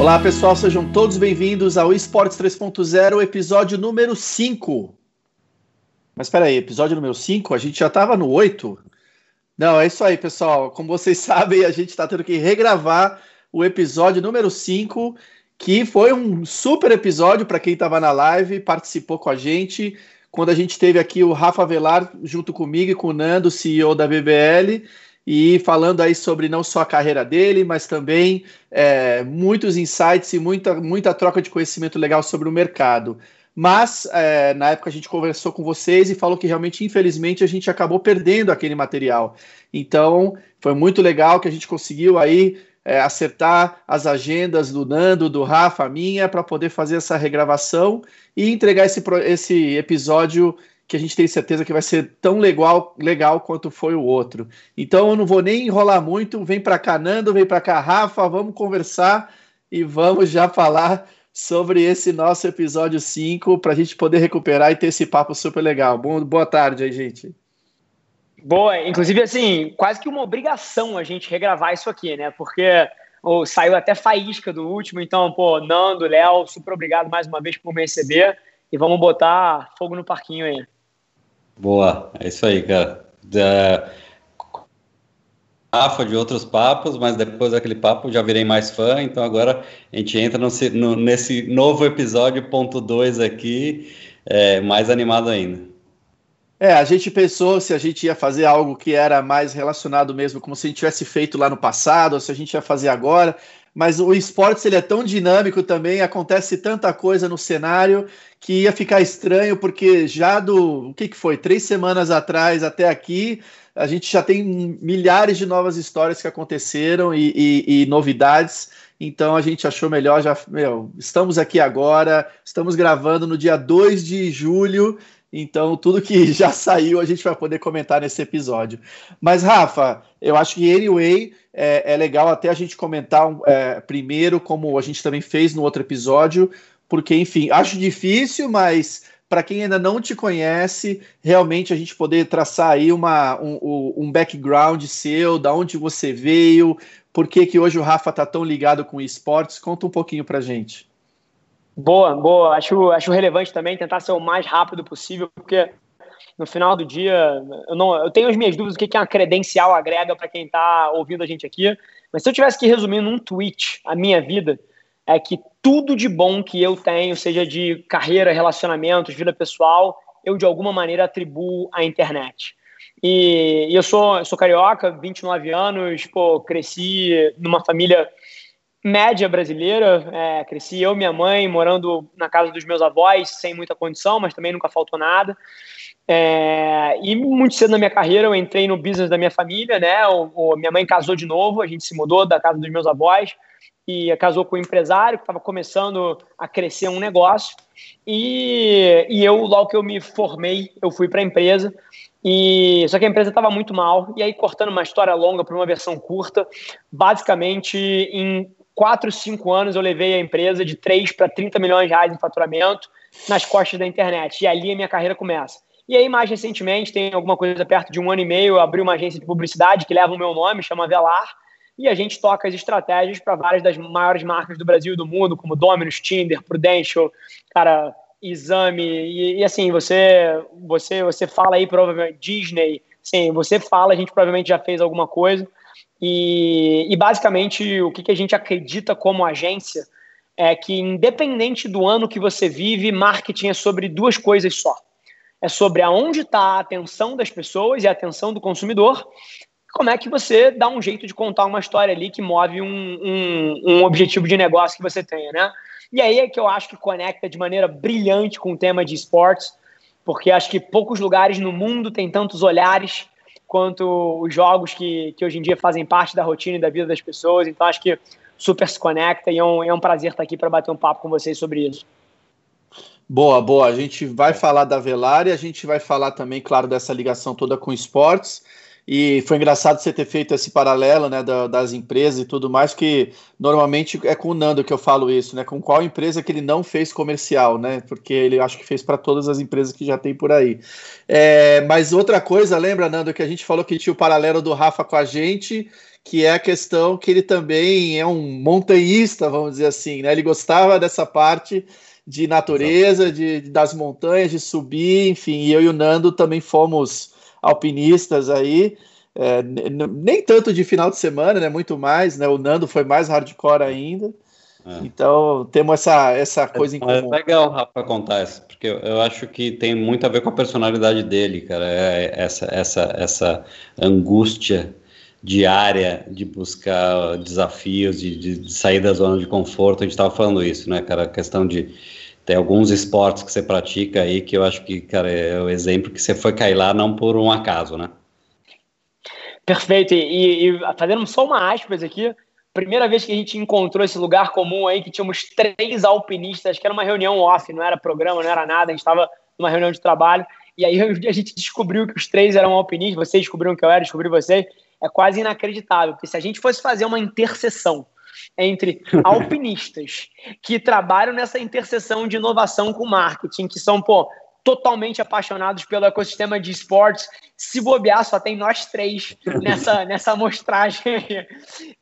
Olá pessoal, sejam todos bem-vindos ao Esportes 3.0, episódio número 5. Mas espera aí, episódio número 5? A gente já estava no 8? Não, é isso aí, pessoal. Como vocês sabem, a gente está tendo que regravar o episódio número 5, que foi um super episódio para quem estava na live, participou com a gente. Quando a gente teve aqui o Rafa Velar junto comigo e com o Nando, CEO da BBL, e falando aí sobre não só a carreira dele, mas também é, muitos insights e muita, muita troca de conhecimento legal sobre o mercado. Mas é, na época a gente conversou com vocês e falou que realmente, infelizmente, a gente acabou perdendo aquele material. Então foi muito legal que a gente conseguiu aí é, acertar as agendas do Nando, do Rafa, minha, para poder fazer essa regravação e entregar esse, esse episódio que a gente tem certeza que vai ser tão legal, legal quanto foi o outro. Então eu não vou nem enrolar muito, vem para cá Nando, vem para cá Rafa, vamos conversar e vamos já falar sobre esse nosso episódio 5 para a gente poder recuperar e ter esse papo super legal. Bom, boa tarde aí, gente. Boa, inclusive assim, quase que uma obrigação a gente regravar isso aqui, né? Porque oh, saiu até faísca do último, então, pô, Nando, Léo, super obrigado mais uma vez por me receber e vamos botar fogo no parquinho aí. Boa, é isso aí, cara. Da... Rafa de outros papos, mas depois daquele papo já virei mais fã, então agora a gente entra no, no, nesse novo episódio, ponto 2 aqui, é, mais animado ainda. É, a gente pensou se a gente ia fazer algo que era mais relacionado mesmo, como se a gente tivesse feito lá no passado, ou se a gente ia fazer agora mas o esportes ele é tão dinâmico também, acontece tanta coisa no cenário que ia ficar estranho, porque já do o que, que foi? Três semanas atrás até aqui, a gente já tem milhares de novas histórias que aconteceram e, e, e novidades. Então a gente achou melhor já. Meu, estamos aqui agora, estamos gravando no dia 2 de julho. Então, tudo que já saiu a gente vai poder comentar nesse episódio. Mas, Rafa, eu acho que anyway, é, é legal até a gente comentar é, primeiro, como a gente também fez no outro episódio, porque, enfim, acho difícil, mas para quem ainda não te conhece, realmente a gente poder traçar aí uma, um, um background seu, da onde você veio, por que, que hoje o Rafa está tão ligado com esportes, conta um pouquinho para gente. Boa, boa. Acho, acho relevante também tentar ser o mais rápido possível, porque no final do dia, eu, não, eu tenho as minhas dúvidas do que, que uma credencial agrega para quem está ouvindo a gente aqui, mas se eu tivesse que resumir num tweet a minha vida, é que tudo de bom que eu tenho, seja de carreira, relacionamentos, vida pessoal, eu de alguma maneira atribuo à internet. E, e eu sou, sou carioca, 29 anos, pô, cresci numa família média brasileira, é, cresci eu minha mãe morando na casa dos meus avós, sem muita condição, mas também nunca faltou nada. É, e muito cedo na minha carreira eu entrei no business da minha família, né? O, o, minha mãe casou de novo, a gente se mudou da casa dos meus avós e casou com um empresário que estava começando a crescer um negócio. E, e eu, logo que eu me formei, eu fui para a empresa. E só que a empresa estava muito mal. E aí, cortando uma história longa para uma versão curta, basicamente em 4, 5 anos eu levei a empresa de 3 para 30 milhões de reais em faturamento nas costas da internet. E ali a minha carreira começa. E aí, mais recentemente, tem alguma coisa perto de um ano e meio, eu abri uma agência de publicidade que leva o meu nome, chama Velar, e a gente toca as estratégias para várias das maiores marcas do Brasil e do mundo, como Dominus, Tinder, Prudential, cara, Exame, e, e assim, você, você, você fala aí provavelmente Disney, sim, você fala, a gente provavelmente já fez alguma coisa, e, e basicamente o que, que a gente acredita como agência é que independente do ano que você vive, marketing é sobre duas coisas só é sobre aonde está a atenção das pessoas e a atenção do consumidor. Como é que você dá um jeito de contar uma história ali que move um, um, um objetivo de negócio que você tenha, né? E aí é que eu acho que conecta de maneira brilhante com o tema de esportes, porque acho que poucos lugares no mundo têm tantos olhares quanto os jogos que, que hoje em dia fazem parte da rotina e da vida das pessoas. Então acho que super se conecta e é um, é um prazer estar aqui para bater um papo com vocês sobre isso. Boa, boa. A gente vai falar da Velar e a gente vai falar também, claro, dessa ligação toda com esportes. E foi engraçado você ter feito esse paralelo, né, da, das empresas e tudo mais, que normalmente é com o Nando que eu falo isso, né? Com qual empresa que ele não fez comercial, né? Porque ele acho que fez para todas as empresas que já tem por aí. É, mas outra coisa, lembra, Nando, que a gente falou que tinha o paralelo do Rafa com a gente, que é a questão que ele também é um montanhista, vamos dizer assim, né? Ele gostava dessa parte de natureza, de, das montanhas, de subir, enfim. E eu e o Nando também fomos alpinistas aí. É, nem tanto de final de semana, né? Muito mais, né? O Nando foi mais hardcore ainda. É. Então temos essa, essa coisa em comum. É legal, Rafa, contar isso, porque eu, eu, acho que tem muito a ver com a personalidade dele, cara. É essa, essa, essa angústia diária de buscar desafios, de, de, sair da zona de conforto. A gente estava falando isso, né, cara? A questão de tem alguns esportes que você pratica aí que eu acho que, cara, é o exemplo que você foi cair lá não por um acaso, né? Perfeito. E, e fazendo só uma aspas aqui, primeira vez que a gente encontrou esse lugar comum aí, que tínhamos três alpinistas, que era uma reunião off, não era programa, não era nada, a gente estava numa reunião de trabalho, e aí a gente descobriu que os três eram alpinistas, vocês descobriram que eu era, descobri vocês, é quase inacreditável, porque se a gente fosse fazer uma interseção entre alpinistas que trabalham nessa interseção de inovação com marketing, que são, pô, totalmente apaixonados pelo ecossistema de esportes. Se bobear, só tem nós três nessa, nessa amostragem.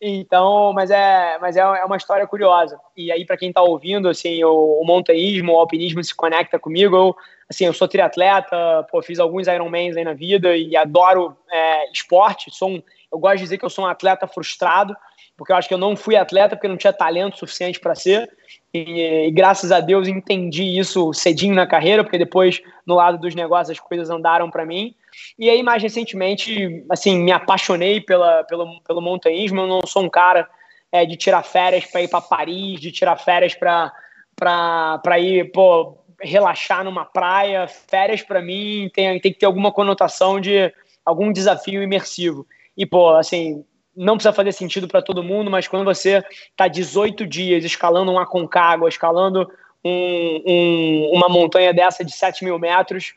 então, mas é, mas é, é uma história curiosa. E aí, para quem está ouvindo, assim, o, o montanhismo, o alpinismo se conecta comigo. Eu, assim, eu sou triatleta, pô, fiz alguns Ironmans aí na vida e adoro é, esporte. Sou um, eu gosto de dizer que eu sou um atleta frustrado, porque eu acho que eu não fui atleta porque não tinha talento suficiente para ser. E, e, graças a Deus entendi isso cedinho na carreira, porque depois no lado dos negócios as coisas andaram para mim. E aí mais recentemente, assim, me apaixonei pela, pelo, pelo montanhismo. Eu não sou um cara é, de tirar férias para ir para Paris, de tirar férias para para ir, pô, relaxar numa praia. Férias para mim tem, tem que ter alguma conotação de algum desafio imersivo. E pô, assim, não precisa fazer sentido para todo mundo, mas quando você está 18 dias escalando um Aconcagua, escalando um, um, uma montanha dessa de 7 mil metros,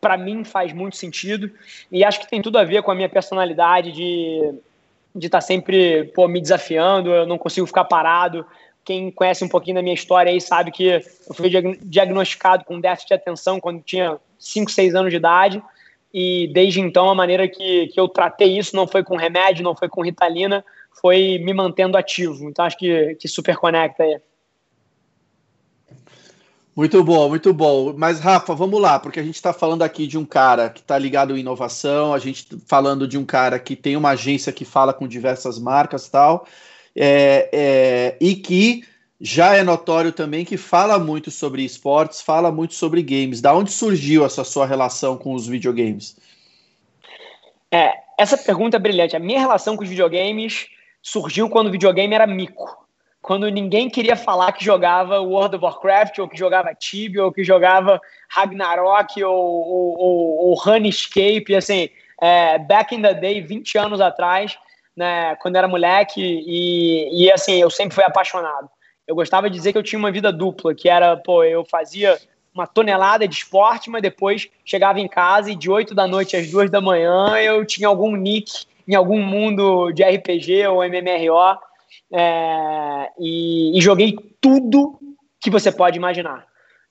para mim faz muito sentido. E acho que tem tudo a ver com a minha personalidade de de estar tá sempre pô, me desafiando, eu não consigo ficar parado. Quem conhece um pouquinho da minha história aí sabe que eu fui diagnosticado com déficit de atenção quando tinha 5, 6 anos de idade e desde então a maneira que, que eu tratei isso não foi com remédio, não foi com ritalina, foi me mantendo ativo. Então acho que, que super conecta aí. Muito bom, muito bom. Mas, Rafa, vamos lá, porque a gente está falando aqui de um cara que está ligado em inovação, a gente tá falando de um cara que tem uma agência que fala com diversas marcas tal, é, é, e que já é notório também que fala muito sobre esportes, fala muito sobre games. Da onde surgiu essa sua relação com os videogames? É, essa pergunta é brilhante. A minha relação com os videogames surgiu quando o videogame era mico. Quando ninguém queria falar que jogava World of Warcraft, ou que jogava Tibia, ou que jogava Ragnarok, ou, ou, ou, ou Runescape, assim, é, back in the day, 20 anos atrás, né, quando era moleque, e, e assim, eu sempre fui apaixonado eu gostava de dizer que eu tinha uma vida dupla, que era, pô, eu fazia uma tonelada de esporte, mas depois chegava em casa e de 8 da noite às 2 da manhã eu tinha algum nick em algum mundo de RPG ou MMRO é, e, e, joguei tudo que você pode imaginar.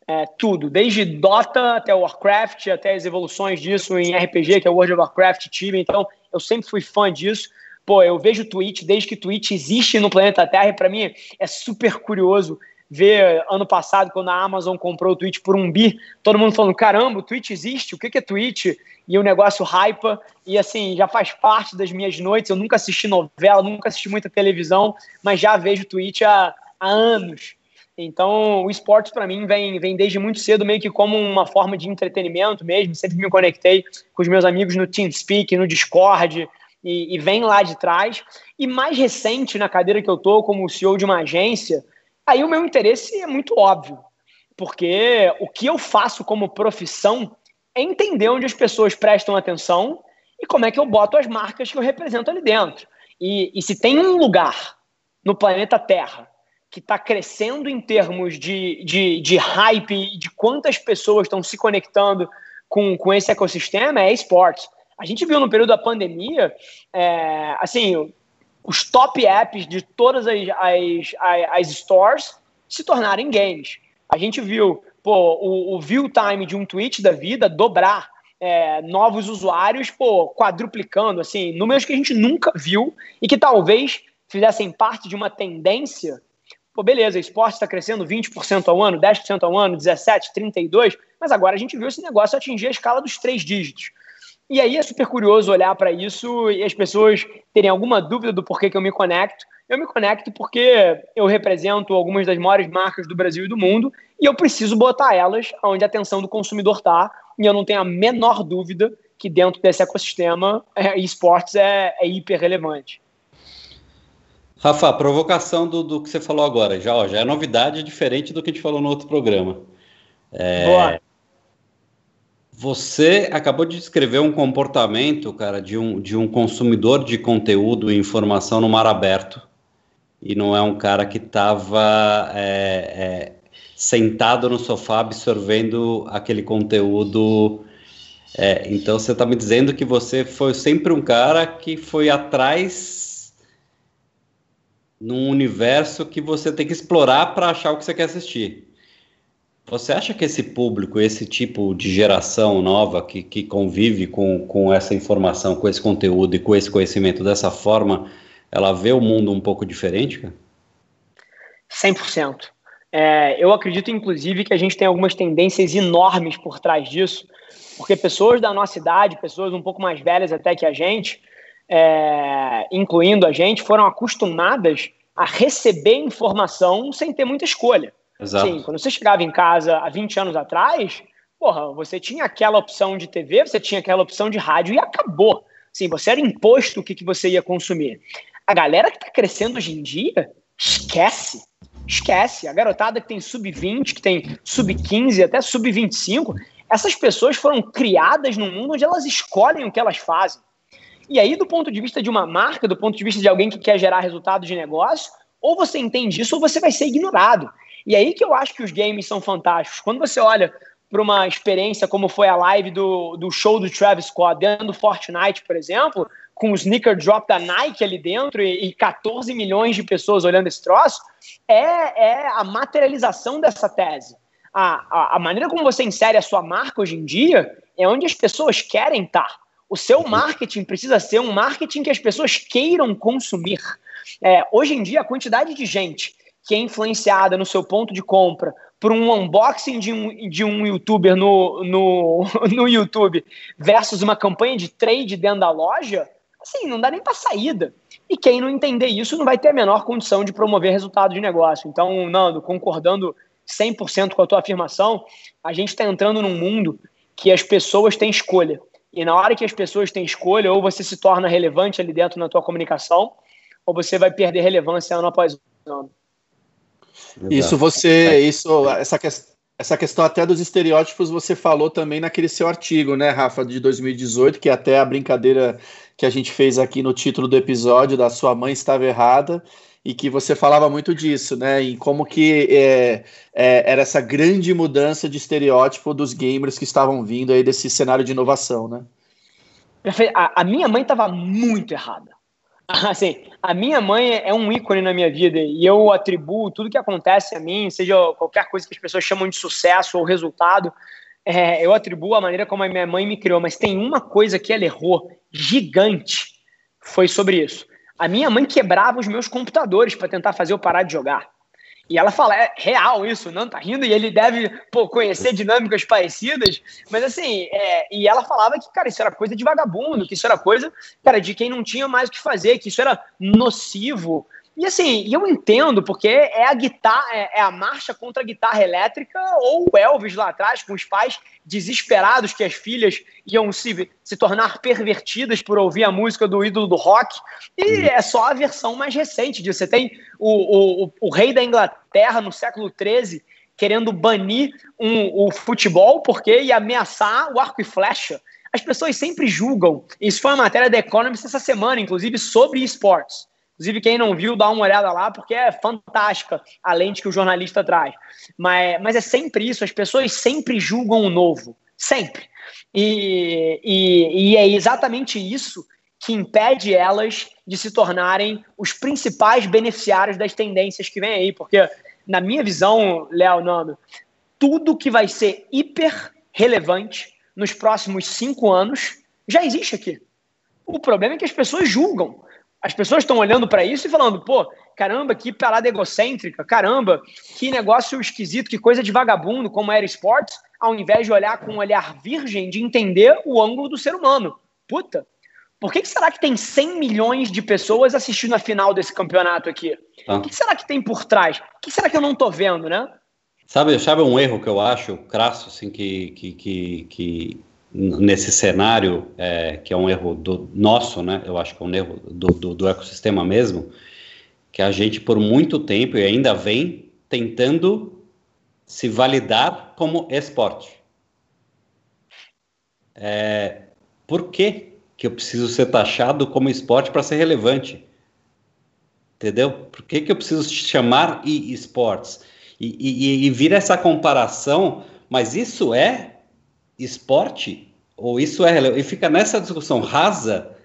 É, tudo, desde Dota até Warcraft, até as evoluções disso em RPG, que é World of Warcraft, Tibia. Então, eu sempre fui fã disso. Pô, eu vejo Twitch desde que Twitch existe no planeta Terra e para mim é super curioso ver ano passado quando a Amazon comprou o Twitch por um bi, todo mundo falando, caramba, o Twitch existe, o que é Twitch? E o negócio hypa, e assim, já faz parte das minhas noites, eu nunca assisti novela, nunca assisti muita televisão, mas já vejo Twitch há, há anos. Então, o esporte para mim vem, vem desde muito cedo, meio que como uma forma de entretenimento mesmo. Sempre me conectei com os meus amigos no TeamSpeak, no Discord, e, e, vem lá de trás. E mais recente, na cadeira que eu estou como CEO de uma agência, aí o meu interesse é muito óbvio, porque o que eu faço como profissão é entender onde as pessoas prestam atenção e como é que eu boto as marcas que eu represento ali dentro. E, e se tem um lugar no planeta Terra que está crescendo em termos de, de, de hype, de quantas pessoas estão se conectando com, com esse ecossistema, é esportes. A gente viu no período da pandemia, é, assim, os top apps de todas as, as, as, stores se tornarem games. A gente viu pô, o, o view time de um tweet da vida dobrar, é, novos usuários pô, quadruplicando, assim, números que a gente nunca viu e que talvez fizessem parte de uma tendência. Pô, beleza, esporte está crescendo 20% ao ano, 10% ao ano, 17%, 32%, mas agora a gente viu esse negócio atingir a escala dos três dígitos. E aí é super curioso olhar para isso e as pessoas terem alguma dúvida do porquê que eu me conecto. Eu me conecto porque eu represento algumas das maiores marcas do Brasil e do mundo e eu preciso botar elas onde a atenção do consumidor está. E eu não tenho a menor dúvida que dentro desse ecossistema, é, esportes é, é hiper relevante. Rafa, a provocação do, do que você falou agora, já, ó, já é novidade diferente do que a gente falou no outro programa. É, Boa. Você acabou de descrever um comportamento, cara, de um, de um consumidor de conteúdo e informação no mar aberto. E não é um cara que estava é, é, sentado no sofá absorvendo aquele conteúdo. É, então você está me dizendo que você foi sempre um cara que foi atrás num universo que você tem que explorar para achar o que você quer assistir. Você acha que esse público, esse tipo de geração nova que, que convive com, com essa informação, com esse conteúdo e com esse conhecimento dessa forma, ela vê o mundo um pouco diferente, cara? 100%. É, eu acredito, inclusive, que a gente tem algumas tendências enormes por trás disso, porque pessoas da nossa idade, pessoas um pouco mais velhas até que a gente, é, incluindo a gente, foram acostumadas a receber informação sem ter muita escolha. Exato. Sim, quando você chegava em casa há 20 anos atrás, porra, você tinha aquela opção de TV, você tinha aquela opção de rádio e acabou. Sim, você era imposto o que, que você ia consumir. A galera que está crescendo hoje em dia, esquece. Esquece. A garotada que tem sub-20, que tem sub-15, até sub-25, essas pessoas foram criadas num mundo onde elas escolhem o que elas fazem. E aí, do ponto de vista de uma marca, do ponto de vista de alguém que quer gerar resultado de negócio, ou você entende isso ou você vai ser ignorado. E aí que eu acho que os games são fantásticos. Quando você olha para uma experiência como foi a live do, do show do Travis Scott dentro do Fortnite, por exemplo, com o sneaker drop da Nike ali dentro e, e 14 milhões de pessoas olhando esse troço, é, é a materialização dessa tese. A, a, a, maneira como você insere a sua marca hoje em dia é onde as pessoas querem estar. O seu marketing precisa ser um marketing que as pessoas queiram consumir. É, hoje em dia, a quantidade de gente que é influenciada no seu ponto de compra por um unboxing de um, de um youtuber no, no, no YouTube versus uma campanha de trade dentro da loja, assim, não dá nem para saída. E quem não entender isso não vai ter a menor condição de promover resultado de negócio. Então, Nando, concordando 100% com a tua afirmação, a gente está entrando num mundo que as pessoas têm escolha. E na hora que as pessoas têm escolha, ou você se torna relevante ali dentro na tua comunicação, ou você vai perder relevância ano após ano. Isso você, isso, essa, essa questão até dos estereótipos você falou também naquele seu artigo, né, Rafa, de 2018, que é até a brincadeira que a gente fez aqui no título do episódio da sua mãe estava errada e que você falava muito disso, né? E como que é, é, era essa grande mudança de estereótipo dos gamers que estavam vindo aí desse cenário de inovação, né? A, a minha mãe estava muito errada. Assim, a minha mãe é um ícone na minha vida e eu atribuo tudo que acontece a mim, seja qualquer coisa que as pessoas chamam de sucesso ou resultado, é, eu atribuo a maneira como a minha mãe me criou. Mas tem uma coisa que ela errou gigante, foi sobre isso. A minha mãe quebrava os meus computadores para tentar fazer eu parar de jogar. E ela fala, é real isso, não tá rindo, e ele deve pô, conhecer dinâmicas parecidas, mas assim, é, e ela falava que, cara, isso era coisa de vagabundo, que isso era coisa, cara, de quem não tinha mais o que fazer, que isso era nocivo, e assim, eu entendo, porque é a guitarra, é, é, a marcha contra a guitarra elétrica, ou o Elvis lá atrás, com os pais desesperados que as filhas iam se, se tornar pervertidas por ouvir a música do ídolo do rock. E é só a versão mais recente disso. Você tem o, o, o rei da Inglaterra no século XIII querendo banir um, o futebol porque ia ameaçar o arco e flecha. As pessoas sempre julgam. Isso foi uma matéria da Economist essa semana, inclusive, sobre esportes Inclusive, quem não viu, dá uma olhada lá, porque é fantástica a lente que o jornalista traz. Mas, mas é sempre isso, as pessoas sempre julgam o novo. Sempre. E, e, e é exatamente isso que impede elas de se tornarem os principais beneficiários das tendências que vem aí, porque na minha visão, Léo Nando, tudo que vai ser hiper relevante nos próximos cinco anos já existe aqui. O problema é que as pessoas julgam. As pessoas estão olhando para isso e falando, pô, caramba, que parada egocêntrica, caramba, que negócio esquisito, que coisa de vagabundo, como era esportes, ao invés de olhar com um olhar virgem, de entender o ângulo do ser humano. Puta, por que, que será que tem 100 milhões de pessoas assistindo a final desse campeonato aqui? Ah. O que será que tem por trás? O que será que eu não estou vendo, né? Sabe, sabe um erro que eu acho, crasso, assim, que, que, que, que nesse cenário, é, que é um erro do nosso, né? Eu acho que é um erro do, do, do ecossistema mesmo, que a gente, por muito tempo, e ainda vem tentando se validar como esporte. É, por que, que eu preciso ser taxado como esporte para ser relevante? Entendeu? Por que, que eu preciso chamar e-sports? E, e, e vira essa comparação, mas isso é esporte? Ou isso é? E fica nessa discussão rasa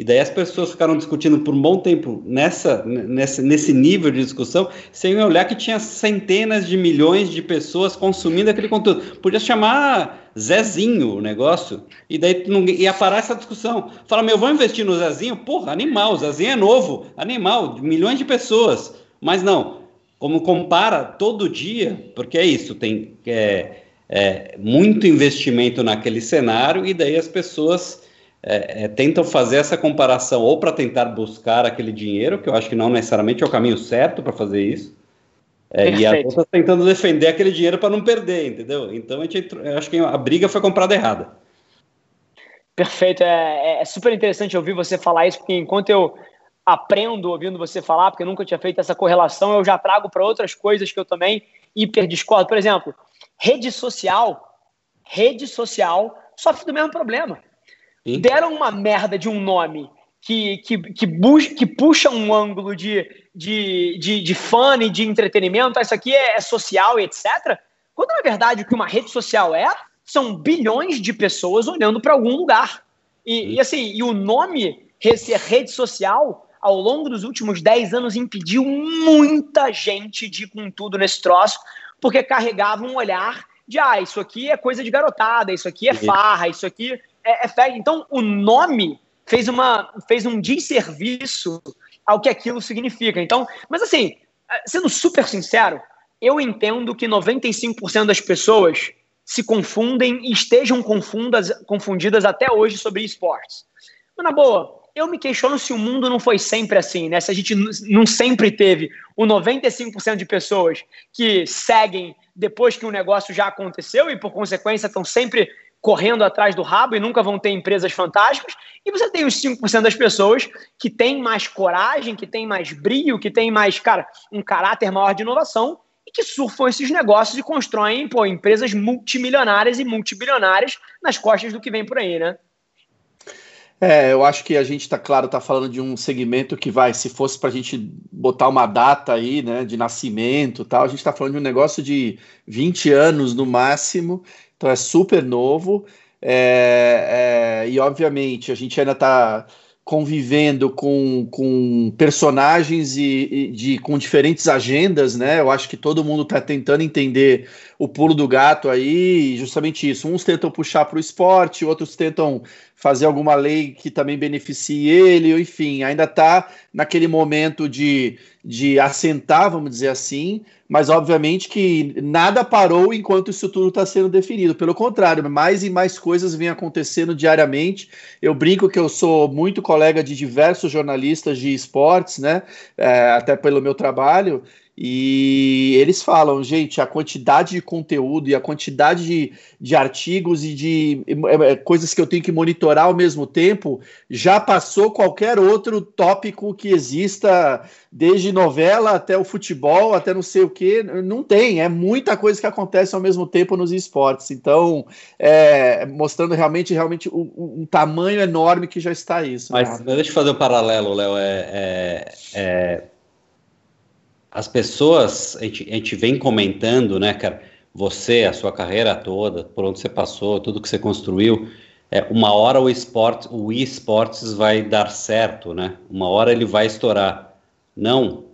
e daí as pessoas ficaram discutindo por um bom tempo nessa, nesse, nesse nível de discussão, sem olhar que tinha centenas de milhões de pessoas consumindo aquele conteúdo. Podia chamar Zezinho o negócio, e daí não, ia parar essa discussão. Fala, meu, vamos investir no Zezinho? Porra, animal, o Zezinho é novo, animal, milhões de pessoas. Mas não, como compara todo dia, porque é isso, tem é, é, muito investimento naquele cenário, e daí as pessoas é, é, tentam fazer essa comparação ou para tentar buscar aquele dinheiro, que eu acho que não necessariamente é o caminho certo para fazer isso, é, e as outras tentando defender aquele dinheiro para não perder, entendeu? Então a gente, eu acho que a briga foi comprada errada. Perfeito, é, é, é super interessante ouvir você falar isso, porque enquanto eu aprendo ouvindo você falar, porque nunca tinha feito essa correlação, eu já trago para outras coisas que eu também hiper discordo. Por exemplo, rede social, rede social sofre do mesmo problema Sim. deram uma merda de um nome que, que, que, que puxa um ângulo de, de, de, de fã e de entretenimento, ah, isso aqui é, é social e etc. Quando na verdade o que uma rede social é, são bilhões de pessoas olhando para algum lugar. E, e, assim, e o nome ser rede social, ao longo dos últimos 10 anos, impediu muita gente de ir com tudo nesse troço, porque carregava um olhar de ah, isso aqui é coisa de garotada, isso aqui é farra, isso aqui é, é Então, o nome fez, uma, fez um desserviço ao que aquilo significa. Então, mas assim, sendo super sincero, eu entendo que 95% das pessoas se confundem e estejam confundas, confundidas até hoje sobre esportes. Mas, na boa, eu me questiono se o mundo não foi sempre assim, né? Se a gente não sempre teve o 95% de pessoas que seguem depois que o negócio já aconteceu e, por consequência, estão sempre correndo atrás do rabo e nunca vão ter empresas fantásticas. E você tem os 5% das pessoas que têm mais coragem, que têm mais brilho, que têm mais, cara, um caráter maior de inovação e que surfam esses negócios e constroem pô, empresas multimilionárias e multibilionárias nas costas do que vem por aí, né? É, eu acho que a gente está claro, está falando de um segmento que vai, se fosse para a gente botar uma data aí, né, de nascimento tal, a gente está falando de um negócio de 20 anos no máximo, então é super novo. É, é, e obviamente a gente ainda está convivendo com, com personagens e, e, de, com diferentes agendas, né? Eu acho que todo mundo está tentando entender o pulo do gato aí, justamente isso. Uns tentam puxar para o esporte, outros tentam fazer alguma lei que também beneficie ele, enfim, ainda está naquele momento de, de assentar, vamos dizer assim, mas obviamente que nada parou enquanto isso tudo está sendo definido. Pelo contrário, mais e mais coisas vêm acontecendo diariamente. Eu brinco que eu sou muito colega de diversos jornalistas de esportes, né? É, até pelo meu trabalho, e eles falam, gente, a quantidade de conteúdo e a quantidade de, de artigos e de é, é, coisas que eu tenho que monitorar ao mesmo tempo já passou qualquer outro tópico que exista, desde novela até o futebol, até não sei o que. Não tem, é muita coisa que acontece ao mesmo tempo nos esportes. Então, é, mostrando realmente, realmente um, um, tamanho enorme que já está isso. Mas né? deixa eu fazer um paralelo, Léo. é, é, é as pessoas, a gente, a gente vem comentando, né, cara, você, a sua carreira toda, por onde você passou, tudo que você construiu, é, uma hora o esporte, o esportes vai dar certo, né? Uma hora ele vai estourar. Não.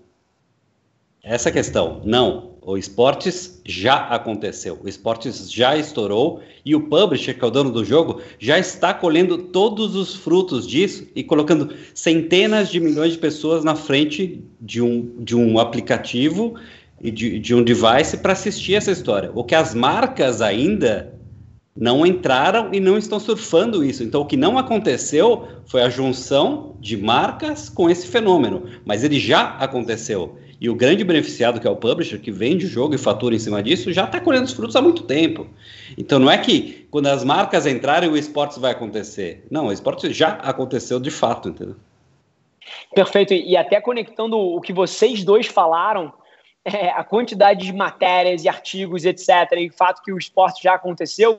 Essa é questão. Não. O esportes já aconteceu. O esportes já estourou e o publisher, que é o dono do jogo, já está colhendo todos os frutos disso e colocando centenas de milhões de pessoas na frente de um, de um aplicativo e de, de um device para assistir essa história. O que as marcas ainda não entraram e não estão surfando isso. Então, o que não aconteceu foi a junção de marcas com esse fenômeno, mas ele já aconteceu. E o grande beneficiado, que é o publisher, que vende o jogo e fatura em cima disso, já está colhendo os frutos há muito tempo. Então, não é que quando as marcas entrarem, o esportes vai acontecer. Não, o esportes já aconteceu de fato, entendeu? Perfeito. E até conectando o que vocês dois falaram, é, a quantidade de matérias e artigos, etc., e o fato que o esporte já aconteceu,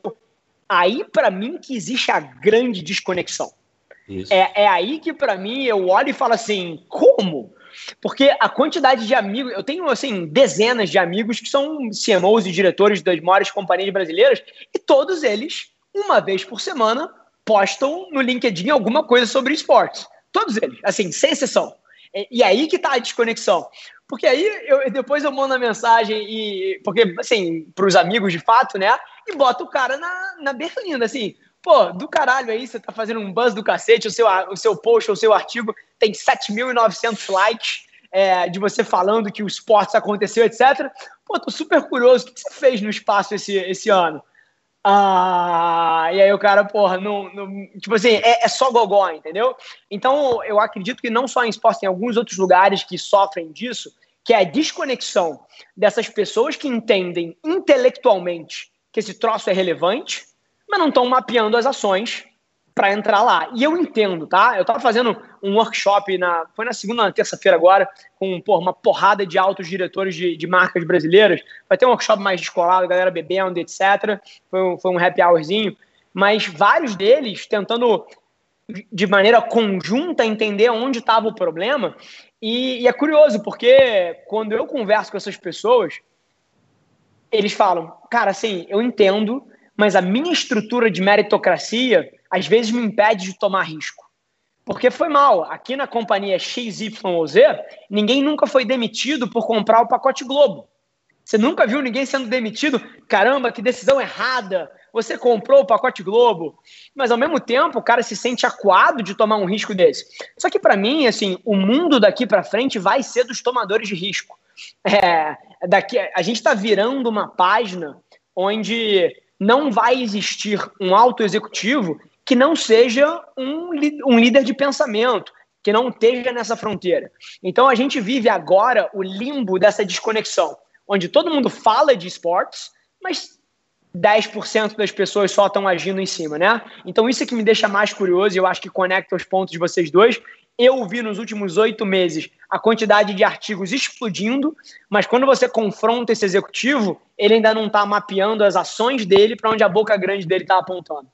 aí para mim que existe a grande desconexão. É, é aí que para mim eu olho e falo assim, como? Porque a quantidade de amigos, eu tenho assim dezenas de amigos que são CMOs e diretores das maiores companhias brasileiras e todos eles, uma vez por semana, postam no LinkedIn alguma coisa sobre esportes. Todos eles, assim, sem exceção. E, aí que tá a desconexão. Porque aí eu, depois eu mando a mensagem e. Porque, assim, para os amigos de fato, né? E boto o cara na, na berlinda, assim. Pô, do caralho aí, você tá fazendo um buzz do cacete, o seu, o seu post, o seu artigo tem 7.900 likes é, de você falando que o esportes aconteceu, etc. Pô, tô super curioso. O que você fez no espaço esse, esse ano? Ah, e aí o cara, porra, não, não tipo assim, é, é, só gogó, entendeu? Então, eu acredito que não só em esporte, tem alguns outros lugares que sofrem disso, que é a desconexão dessas pessoas que entendem intelectualmente que esse troço é relevante, mas não estão mapeando as ações para entrar lá. E eu entendo, tá? Eu estava fazendo um workshop, na, foi na segunda, na terça-feira agora, com porra, uma porrada de altos diretores de, de, marcas brasileiras. Vai ter um workshop mais descolado, galera bebendo, etc. Foi um, foi um happy hourzinho. Mas vários deles tentando, de maneira conjunta, entender onde estava o problema. E, e é curioso, porque quando eu converso com essas pessoas, eles falam, cara, assim, eu entendo, mas a minha estrutura de meritocracia às vezes me impede de tomar risco. Porque foi mal. Aqui na companhia XYZ, ninguém nunca foi demitido por comprar o pacote Globo. Você nunca viu ninguém sendo demitido? Caramba, que decisão errada! Você comprou o pacote Globo. Mas ao mesmo tempo, o cara se sente acuado de tomar um risco desse. Só que para mim, assim, o mundo daqui para frente vai ser dos tomadores de risco. É, daqui a gente está virando uma página onde não vai existir um alto executivo que não seja um, um líder de pensamento, que não esteja nessa fronteira. Então a gente vive agora o limbo dessa desconexão, onde todo mundo fala de esportes, mas 10% das pessoas só estão agindo em cima, né? Então isso é que me deixa mais curioso e eu acho que conecta os pontos de vocês dois. Eu vi nos últimos oito meses a quantidade de artigos explodindo, mas quando você confronta esse executivo, ele ainda não está mapeando as ações dele para onde a boca grande dele está apontando.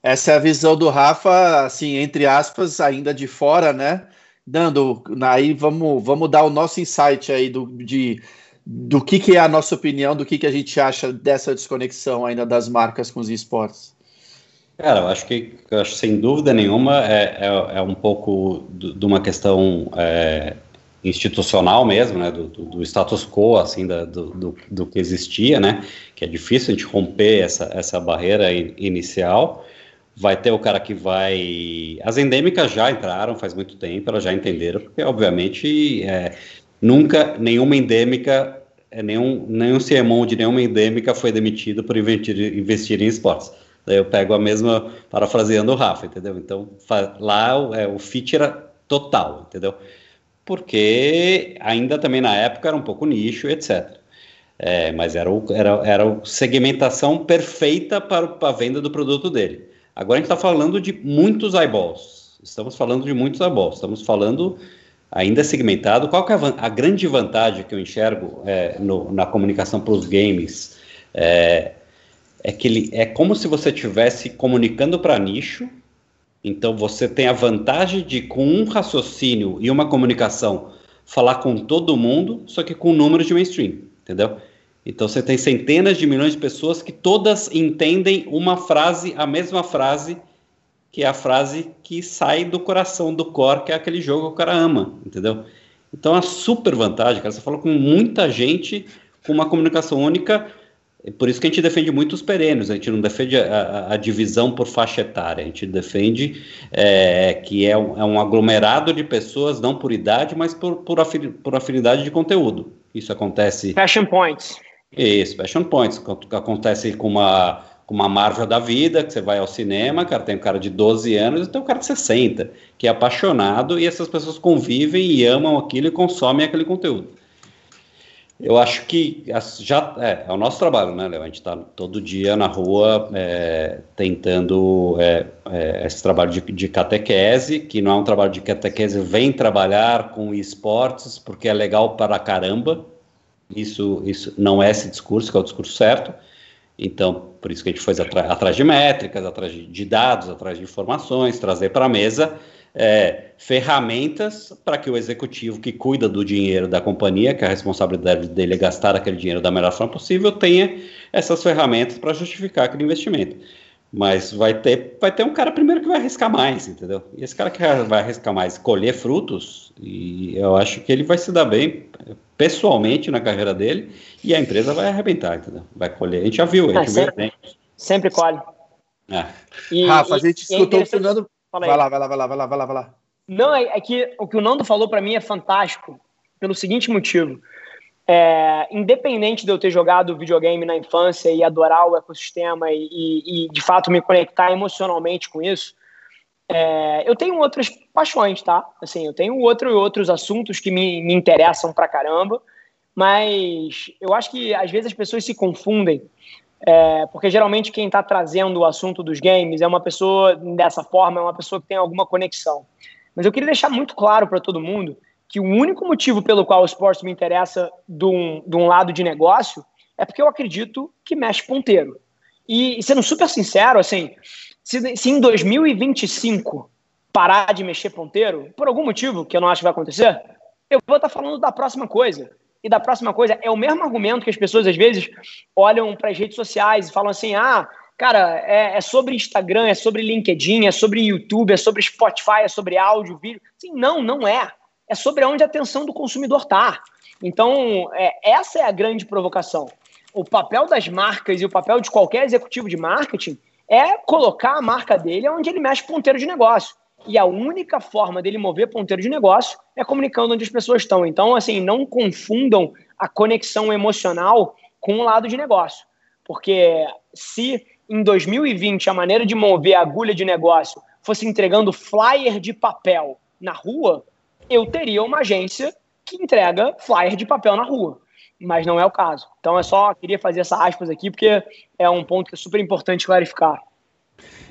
Essa é a visão do Rafa, assim, entre aspas, ainda de fora, né? Dando, aí vamos, vamos dar o nosso insight aí do, de, do que, que é a nossa opinião, do que, que a gente acha dessa desconexão ainda das marcas com os esportes. Cara, eu acho que, eu acho, sem dúvida nenhuma, é, é, é um pouco de uma questão é, institucional mesmo, né, do, do, status quo, assim, da, do, do, do, que existia, né, que é difícil a gente romper essa, essa barreira inicial, Vai ter o cara que vai. As endêmicas já entraram faz muito tempo, elas já entenderam, porque obviamente é, nunca nenhuma endêmica, é, nenhum, nenhum CMO de nenhuma endêmica foi demitido por investir, investir em esportes. Daí eu pego a mesma, parafraseando o Rafa, entendeu? Então lá é, o fit era total, entendeu? Porque ainda também na época era um pouco nicho, etc. É, mas era, o, era, era a segmentação perfeita para, a venda do produto dele. Agora a gente está falando de muitos eyeballs. Estamos falando de muitos eyeballs. Estamos falando ainda segmentado. Qual é a, a, grande vantagem que eu enxergo é, no, na comunicação para os games? É, é que ele é como se você estivesse comunicando para nicho. Então você tem a vantagem de, com um raciocínio e uma comunicação, falar com todo mundo, só que com números de mainstream, entendeu? Então você tem centenas de milhões de pessoas que todas entendem uma frase, a mesma frase, que é a frase que sai do coração do core, que é aquele jogo que o cara ama, entendeu? Então é uma super vantagem, cara. Você fala com muita gente com uma comunicação única. É por isso que a gente defende muito os perenes, a gente não defende a, a, divisão por faixa etária, a gente defende é, que é um, é um, aglomerado de pessoas, não por idade, mas por, por, por afinidade de conteúdo. Isso acontece. Fashion points. Isso, Passion Points. Acontece com uma, com uma Marvel da vida, que você vai ao cinema, cara, tem um cara de 12 anos e tem um cara de 60, que é apaixonado e essas pessoas convivem e amam aquilo e consomem aquele conteúdo. Eu acho que já é, é o nosso trabalho, né, Léo? A gente está todo dia na rua é, tentando é, é, esse trabalho de, de, catequese, que não é um trabalho de catequese, vem trabalhar com esportes, porque é legal para caramba, isso, isso não é esse discurso, que é o discurso certo. Então, por isso que a gente foi atrás de métricas, atrás de dados, atrás de informações, trazer para a mesa é, ferramentas para que o executivo que cuida do dinheiro da companhia, que a responsabilidade dele é gastar aquele dinheiro da melhor forma possível, tenha essas ferramentas para justificar aquele investimento. Mas vai ter, vai ter um cara primeiro que vai arriscar mais, entendeu? E esse cara que vai arriscar mais, colher frutos, e eu acho que ele vai se dar bem pessoalmente na carreira dele e a empresa vai arrebentar, entendeu? Vai colher. A gente já viu, a gente é, sempre, sempre colhe. É. E, Rafa, a gente escutou o Fernando. Vai lá, vai lá, vai lá, vai lá, vai lá, vai lá. Não, é, é que o que o Nando falou para mim é fantástico, pelo seguinte motivo. É, independente de eu ter jogado videogame na infância e adorar o ecossistema e, e, e de fato me conectar emocionalmente com isso, é, eu tenho outras paixões, tá? Assim, eu tenho outro, outros assuntos que me, me interessam pra caramba, mas eu acho que às vezes as pessoas se confundem, é, porque geralmente quem está trazendo o assunto dos games é uma pessoa dessa forma, é uma pessoa que tem alguma conexão. Mas eu queria deixar muito claro para todo mundo que o único motivo pelo qual o esporte me interessa de um, de um lado de negócio é porque eu acredito que mexe ponteiro. E, sendo super sincero, assim, se, se em 2025 parar de mexer ponteiro, por algum motivo que eu não acho que vai acontecer, eu vou estar falando da próxima coisa. E da próxima coisa é o mesmo argumento que as pessoas às vezes olham para as redes sociais e falam assim: ah, cara, é, é, sobre Instagram, é sobre LinkedIn, é sobre YouTube, é sobre Spotify, é sobre áudio, vídeo. Sim, não, não é. É sobre onde a atenção do consumidor está. Então, é, essa é a grande provocação. O papel das marcas e o papel de qualquer executivo de marketing é colocar a marca dele onde ele mexe ponteiro de negócio. E a única forma dele mover ponteiro de negócio é comunicando onde as pessoas estão. Então, assim, não confundam a conexão emocional com o lado de negócio. Porque se em 2020 a maneira de mover a agulha de negócio fosse entregando flyer de papel na rua, eu teria uma agência que entrega flyer de papel na rua mas não é o caso. Então é só queria fazer essa aspas aqui porque é um ponto que é super importante clarificar.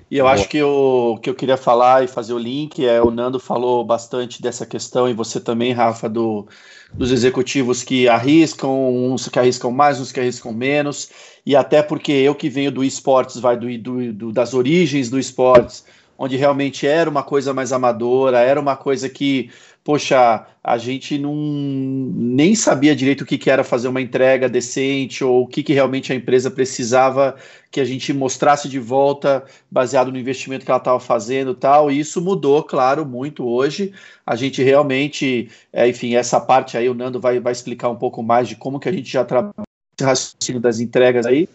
E eu acho que o que eu queria falar e fazer o link é o Nando falou bastante dessa questão e você também, Rafa, do, dos executivos que arriscam, uns que arriscam mais, uns que arriscam menos, e até porque eu que venho do esportes, vai do, do, do das origens do esportes, onde realmente era uma coisa mais amadora, era uma coisa que poxa, a gente não nem sabia direito o que, que era fazer uma entrega decente ou o que, que realmente a empresa precisava que a gente mostrasse de volta baseado no investimento que ela estava fazendo tal. E isso mudou, claro, muito hoje. A gente realmente, é, enfim, essa parte aí o Nando vai, vai explicar um pouco mais de como que a gente já trabalha esse raciocínio das entregas aí.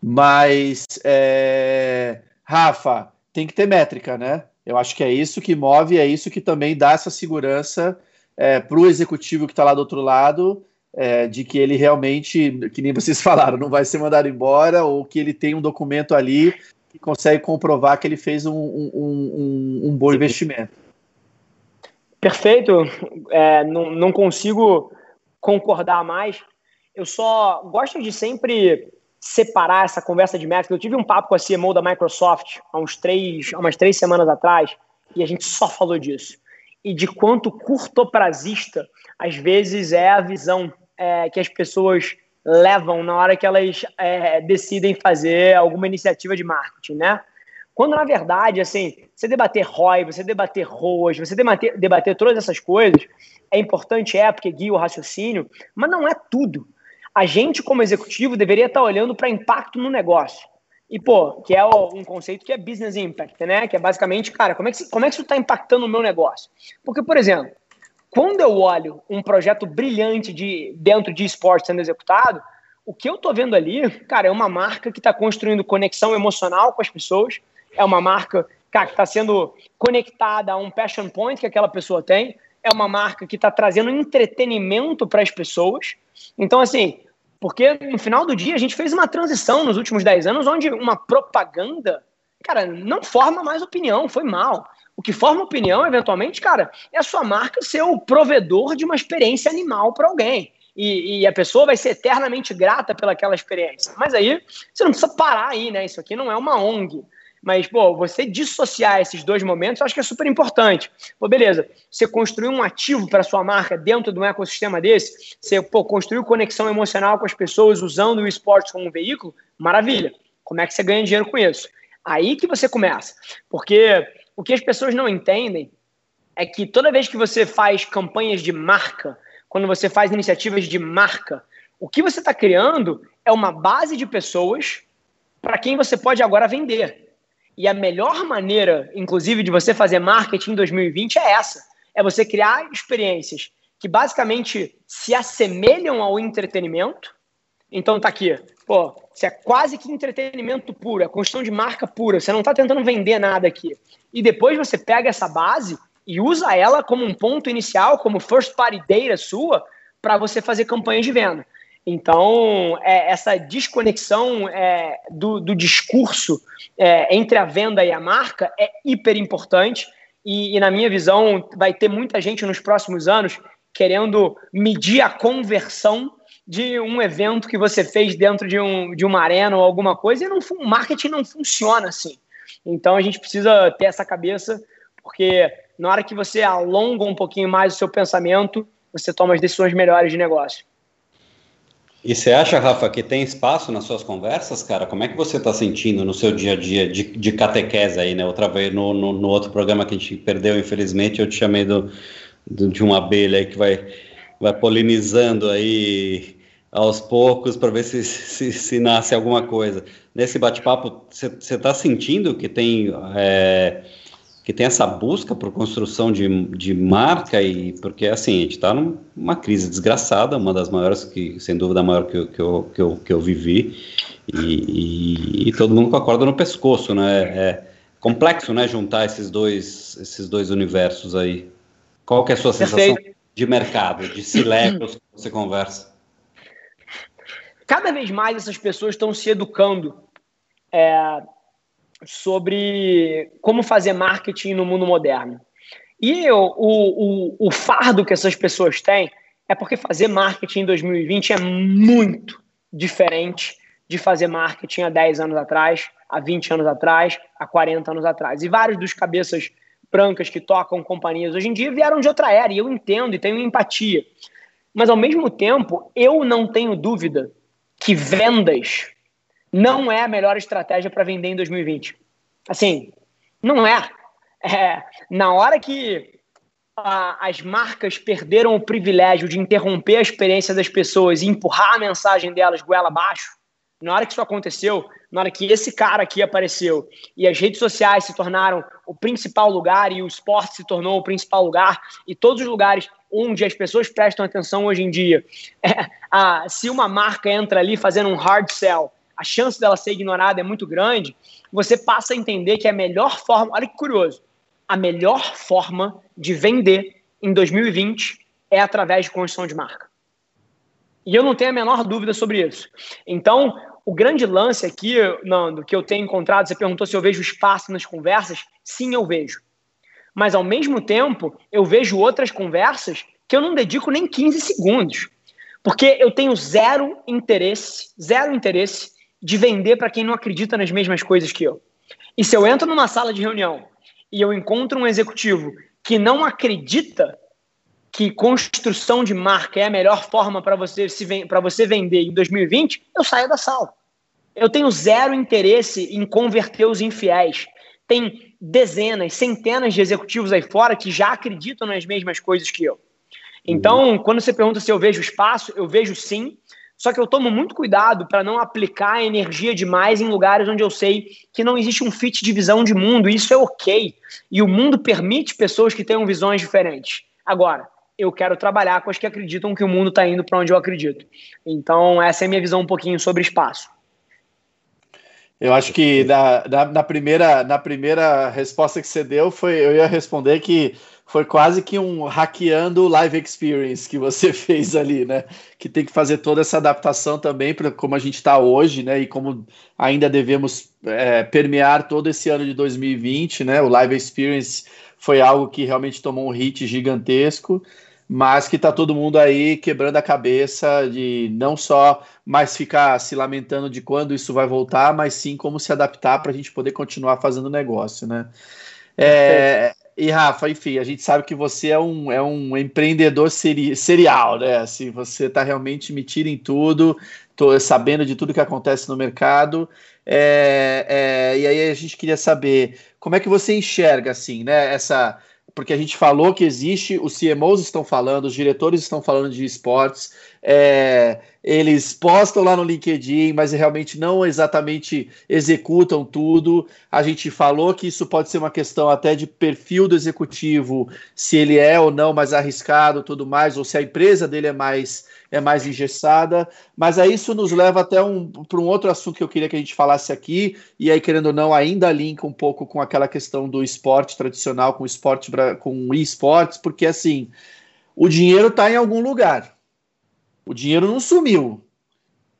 Mas, é, Rafa, tem que ter métrica, né? Eu acho que é isso que move, é isso que também dá essa segurança é, para o executivo que está lá do outro lado, é, de que ele realmente, que nem vocês falaram, não vai ser mandado embora, ou que ele tem um documento ali que consegue comprovar que ele fez um, um, um, um bom investimento. Perfeito, é, não, não consigo concordar mais. Eu só gosto de sempre separar essa conversa de métrica. Eu tive um papo com a CMO da Microsoft há, uns três, há umas três semanas atrás e a gente só falou disso. E de quanto curtoprazista, às vezes, é a visão é, que as pessoas levam na hora que elas é, decidem fazer alguma iniciativa de marketing, né? Quando, na verdade, assim, você debater ROI, você debater ROAS, você debater, debater todas essas coisas, é importante, é, porque guia o raciocínio, mas não é tudo. A gente, como executivo, deveria estar olhando para impacto no negócio. E, pô, que é um conceito que é business impact, né? Que é basicamente, cara, como é que, como é que isso está impactando o meu negócio? Porque, por exemplo, quando eu olho um projeto brilhante de dentro de esporte sendo executado, o que eu estou vendo ali, cara, é uma marca que está construindo conexão emocional com as pessoas, é uma marca cara, que está sendo conectada a um passion point que aquela pessoa tem, é uma marca que está trazendo entretenimento para as pessoas. Então, assim, porque no final do dia a gente fez uma transição nos últimos 10 anos onde uma propaganda, cara, não forma mais opinião, foi mal. O que forma opinião, eventualmente, cara, é a sua marca ser o provedor de uma experiência animal para alguém. E, e, a pessoa vai ser eternamente grata pelaquela experiência. Mas aí você não precisa parar aí, né? Isso aqui não é uma ONG. Mas, pô, você dissociar esses dois momentos, eu acho que é super importante. Pô, beleza, você construiu um ativo para sua marca dentro de um ecossistema desse, você, pô, construiu conexão emocional com as pessoas usando o esporte como um veículo, maravilha. Como é que você ganha dinheiro com isso? Aí que você começa. Porque o que as pessoas não entendem é que toda vez que você faz campanhas de marca, quando você faz iniciativas de marca, o que você está criando é uma base de pessoas para quem você pode agora vender. E a melhor maneira, inclusive, de você fazer marketing em 2020 é essa: é você criar experiências que basicamente se assemelham ao entretenimento. Então tá aqui, pô, você é quase que entretenimento puro, é construção de marca pura, você não está tentando vender nada aqui. E depois você pega essa base e usa ela como um ponto inicial, como first party data sua, para você fazer campanhas de venda. Então, é, essa desconexão é, do, do, discurso é, entre a venda e a marca é hiper importante. E, e, na minha visão, vai ter muita gente nos próximos anos querendo medir a conversão de um evento que você fez dentro de, um, de uma arena ou alguma coisa, e não, o marketing não funciona assim. Então, a gente precisa ter essa cabeça, porque na hora que você alonga um pouquinho mais o seu pensamento, você toma as decisões melhores de negócio. E você acha, Rafa, que tem espaço nas suas conversas, cara? Como é que você está sentindo no seu dia a dia de, de catequese aí, né? Outra vez, no, no, no, outro programa que a gente perdeu, infelizmente, eu te chamei do, do de uma abelha aí que vai, vai polinizando aí aos poucos para ver se, se, se, nasce alguma coisa. Nesse bate-papo, você está sentindo que tem é, que tem essa busca por construção de, de marca e porque assim a gente está numa crise desgraçada, uma das maiores que sem dúvida a maior que, eu, que, eu, que, eu, que eu vivi e, e, e todo mundo com a corda no pescoço, né? É complexo, né? Juntar esses dois esses dois universos aí. Qual que é a sua sensação Perfeito. de mercado, de silecos que você conversa? Cada vez mais essas pessoas estão se educando. É, sobre como fazer marketing no mundo moderno. E o, o, o fardo que essas pessoas têm é porque fazer marketing em 2020 é muito diferente de fazer marketing há 10 anos atrás, há 20 anos atrás, há 40 anos atrás. E vários dos cabeças brancas que tocam companhias hoje em dia vieram de outra era, e eu entendo e tenho empatia. Mas, ao mesmo tempo, eu não tenho dúvida que vendas não é a melhor estratégia para vender em 2020. Assim, não é. é na hora que a, as marcas perderam o privilégio de interromper a experiência das pessoas e empurrar a mensagem delas goela abaixo, na hora que isso aconteceu, na hora que esse cara aqui apareceu e as redes sociais se tornaram o principal lugar e o esporte se tornou o principal lugar e todos os lugares onde as pessoas prestam atenção hoje em dia, é, a, se uma marca entra ali fazendo um hard sell a chance dela ser ignorada é muito grande, você passa a entender que a melhor forma, olha que curioso, a melhor forma de vender em 2020 é através de construção de marca. E eu não tenho a menor dúvida sobre isso. Então, o grande lance aqui, Nando, que eu tenho encontrado, você perguntou se eu vejo espaço nas conversas. Sim, eu vejo. Mas, ao mesmo tempo, eu vejo outras conversas que eu não dedico nem 15 segundos. Porque eu tenho zero interesse, zero interesse de vender para quem não acredita nas mesmas coisas que eu. E se eu entro numa sala de reunião e eu encontro um executivo que não acredita que construção de marca é a melhor forma para você se para você vender em 2020, eu saio da sala. Eu tenho zero interesse em converter os infiéis. tem dezenas, centenas de executivos aí fora que já acreditam nas mesmas coisas que eu. Então, quando você pergunta se eu vejo espaço, eu vejo sim. Só que eu tomo muito cuidado para não aplicar energia demais em lugares onde eu sei que não existe um fit de visão de mundo, e isso é ok. E o mundo permite pessoas que tenham visões diferentes. Agora, eu quero trabalhar com as que acreditam que o mundo está indo para onde eu acredito. Então, essa é a minha visão um pouquinho sobre espaço. Eu acho que na, na, na, primeira, na primeira resposta que você deu, foi, eu ia responder que foi quase que um hackeando live experience que você fez ali, né? Que tem que fazer toda essa adaptação também para como a gente está hoje, né? E como ainda devemos é, permear todo esse ano de 2020, né? O live experience foi algo que realmente tomou um hit gigantesco, mas que está todo mundo aí quebrando a cabeça de não só mais ficar se lamentando de quando isso vai voltar, mas sim como se adaptar para a gente poder continuar fazendo negócio, né? É, e Rafa, enfim, a gente sabe que você é um, é um empreendedor seri serial, né? Assim, você está realmente metido em tudo, tô sabendo de tudo que acontece no mercado. É, é, e aí a gente queria saber como é que você enxerga assim, né? Essa porque a gente falou que existe, os CMOs estão falando, os diretores estão falando de esportes, é, eles postam lá no LinkedIn, mas realmente não exatamente executam tudo. A gente falou que isso pode ser uma questão até de perfil do executivo, se ele é ou não mais arriscado, tudo mais, ou se a empresa dele é mais é mais engessada. Mas aí isso nos leva até um, para um outro assunto que eu queria que a gente falasse aqui, e aí, querendo ou não, ainda linka um pouco com aquela questão do esporte tradicional, com esporte com esportes, porque assim, o dinheiro está em algum lugar. O dinheiro não sumiu.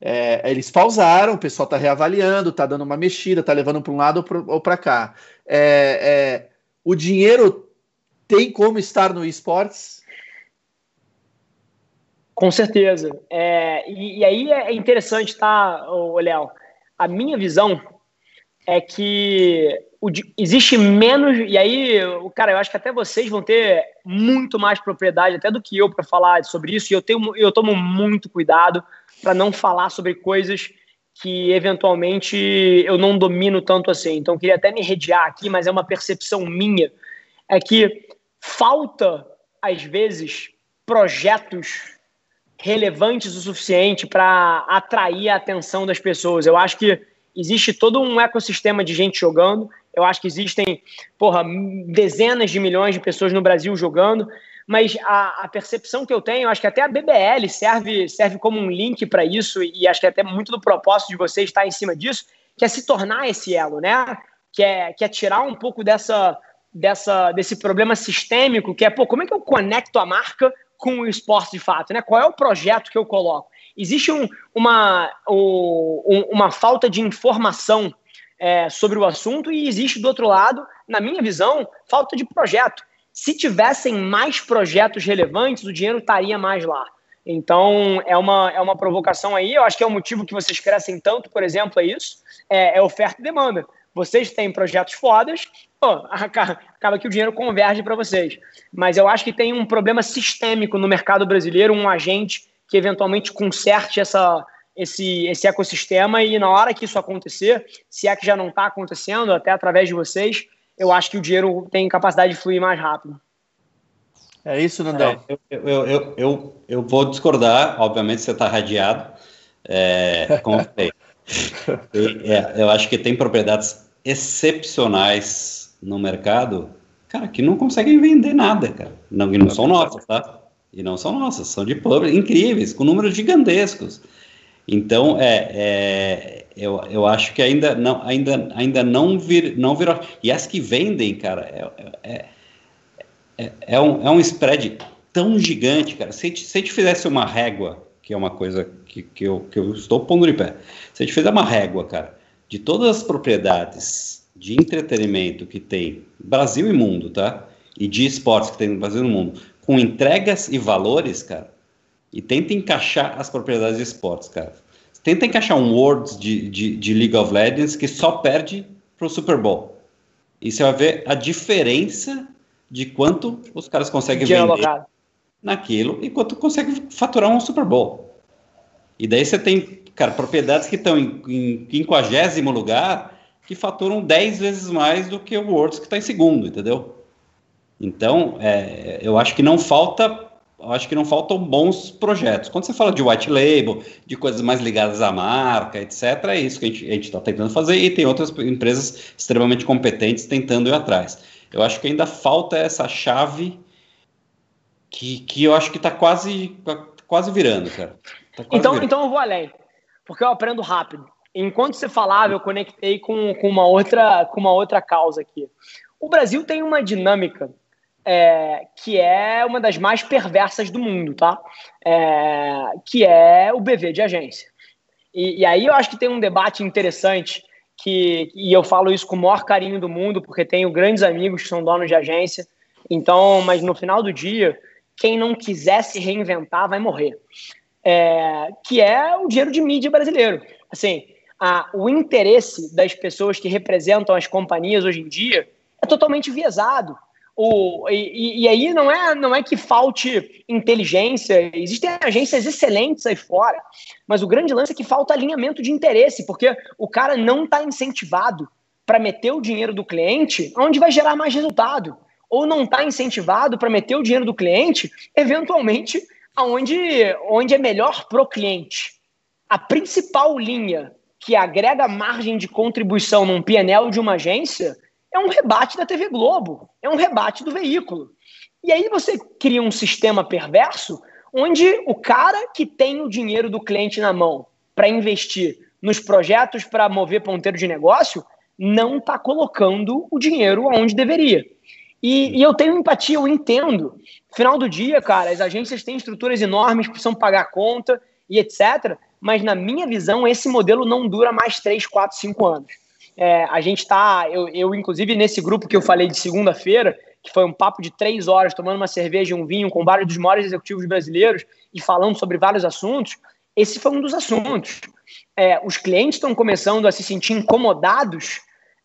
É, eles pausaram, o pessoal está reavaliando, está dando uma mexida, está levando para um lado ou para cá. É, é, o dinheiro tem como estar no esportes? Com certeza. É, e, e, aí é interessante, tá, Léo? A minha visão é que o, existe menos. E aí, cara, eu acho que até vocês vão ter muito mais propriedade, até do que eu, para falar sobre isso. E eu, tenho, eu tomo muito cuidado para não falar sobre coisas que eventualmente eu não domino tanto assim. Então, queria até me redear aqui, mas é uma percepção minha. É que falta, às vezes, projetos relevantes o suficiente para atrair a atenção das pessoas. Eu acho que existe todo um ecossistema de gente jogando. Eu acho que existem, porra, dezenas de milhões de pessoas no Brasil jogando. Mas a, a percepção que eu tenho, acho que até a BBL serve, serve como um link para isso, e acho que até muito do propósito de você estar em cima disso, que é se tornar esse elo, né? Que é, que é tirar um pouco dessa, dessa, desse problema sistêmico, que é, pô, como é que eu conecto a marca com o esporte de fato, né? Qual é o projeto que eu coloco? Existe um, uma, um, uma falta de informação é, sobre o assunto e existe, do outro lado, na minha visão, falta de projeto. Se tivessem mais projetos relevantes, o dinheiro estaria mais lá. Então, é uma, é uma provocação aí. Eu acho que é o motivo que vocês crescem tanto, por exemplo, é isso: é, é oferta e demanda. Vocês têm projetos fodas, pô, acaba que o dinheiro converge para vocês. Mas eu acho que tem um problema sistêmico no mercado brasileiro, um agente que eventualmente conserte essa, esse, esse ecossistema e na hora que isso acontecer, se é que já não está acontecendo, até através de vocês, eu acho que o dinheiro tem capacidade de fluir mais rápido. É isso, Nandão? É, eu, eu, eu, eu, eu vou discordar, obviamente você está radiado, é, como eu falei. É, eu acho que tem propriedades excepcionais no mercado, cara, que não conseguem vender nada, cara. Não, e não são nossas, tá? E não são nossas, são de pubs incríveis, com números gigantescos. Então, é, é, eu, eu acho que ainda não, ainda, ainda não, vir, não virou. E as que vendem, cara, é, é, é, é, um, é um spread tão gigante, cara. Se, se a gente fizesse uma régua, que é uma coisa que, que, eu, que eu estou pondo de pé, se a gente fizer uma régua, cara, de todas as propriedades de entretenimento que tem Brasil e mundo, tá? E de esportes que tem no Brasil e no mundo, com entregas e valores, cara, e tenta encaixar as propriedades de esportes, cara. Tenta encaixar um Worlds de, de, de League of Legends que só perde pro Super Bowl. E você vai ver a diferença de quanto os caras conseguem vender alocado. naquilo e quanto consegue faturar um Super Bowl. E daí você tem cara, propriedades que estão em, em 50 lugar, que faturam 10 vezes mais do que o Words que está em segundo, entendeu? Então, é, eu acho que não falta acho que não faltam bons projetos. Quando você fala de white label, de coisas mais ligadas à marca, etc., é isso que a gente está tentando fazer e tem outras empresas extremamente competentes tentando ir atrás. Eu acho que ainda falta essa chave que, que eu acho que está quase, quase virando, cara. Tá então, virando. então eu vou além, porque eu aprendo rápido. Enquanto você falava, eu conectei com, com, uma, outra, com uma outra causa aqui. O Brasil tem uma dinâmica é, que é uma das mais perversas do mundo, tá? É, que é o BV de agência. E, e, aí eu acho que tem um debate interessante que e eu falo isso com o maior carinho do mundo porque tenho grandes amigos que são donos de agência. Então, mas no final do dia, quem não quiser se reinventar vai morrer. É, que é o dinheiro de mídia brasileiro. Assim, a, o interesse das pessoas que representam as companhias hoje em dia é totalmente viesado. O, e, e, aí não é, não é que falte inteligência, existem agências excelentes aí fora, mas o grande lance é que falta alinhamento de interesse, porque o cara não está incentivado para meter o dinheiro do cliente onde vai gerar mais resultado, ou não está incentivado para meter o dinheiro do cliente, eventualmente, aonde onde é melhor para o cliente. A principal linha que agrega margem de contribuição num PNL de uma agência é um rebate da TV Globo, é um rebate do veículo. E aí você cria um sistema perverso onde o cara que tem o dinheiro do cliente na mão para investir nos projetos para mover ponteiro de negócio não está colocando o dinheiro onde deveria. E, e, eu tenho empatia, eu entendo. Final do dia, cara, as agências têm estruturas enormes, precisam pagar conta e etc. Mas na minha visão, esse modelo não dura mais 3, 4, 5 anos. É, a gente está, eu, eu, inclusive nesse grupo que eu falei de segunda-feira, que foi um papo de três horas, tomando uma cerveja e um vinho com vários dos maiores executivos brasileiros e falando sobre vários assuntos, esse foi um dos assuntos. É, os clientes estão começando a se sentir incomodados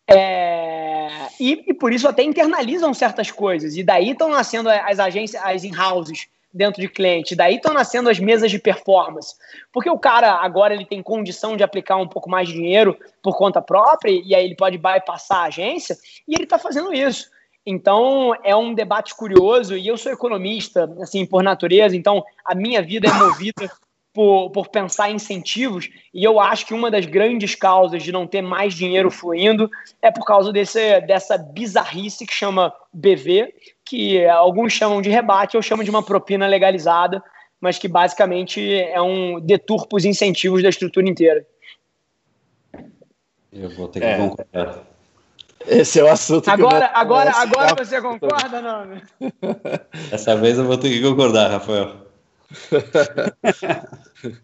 é, e, e, por isso até internalizam certas coisas. E daí estão nascendo as agências, as in-houses dentro de cliente. Daí estão nascendo as mesas de performance. Porque o cara agora ele tem condição de aplicar um pouco mais de dinheiro por conta própria, e aí ele pode bypassar a agência, e ele está fazendo isso. Então é um debate curioso, e eu sou economista, assim, por natureza, então a minha vida é movida por, por pensar em incentivos, e eu acho que uma das grandes causas de não ter mais dinheiro fluindo é por causa desse, dessa bizarrice que chama BV, que alguns chamam de rebate, eu chamo de uma propina legalizada, mas que basicamente é um deturpa os incentivos da estrutura inteira. Eu vou ter que é. concordar. Esse é o assunto agora, que agora, agora você concorda, não? Dessa vez eu vou ter que concordar, Rafael.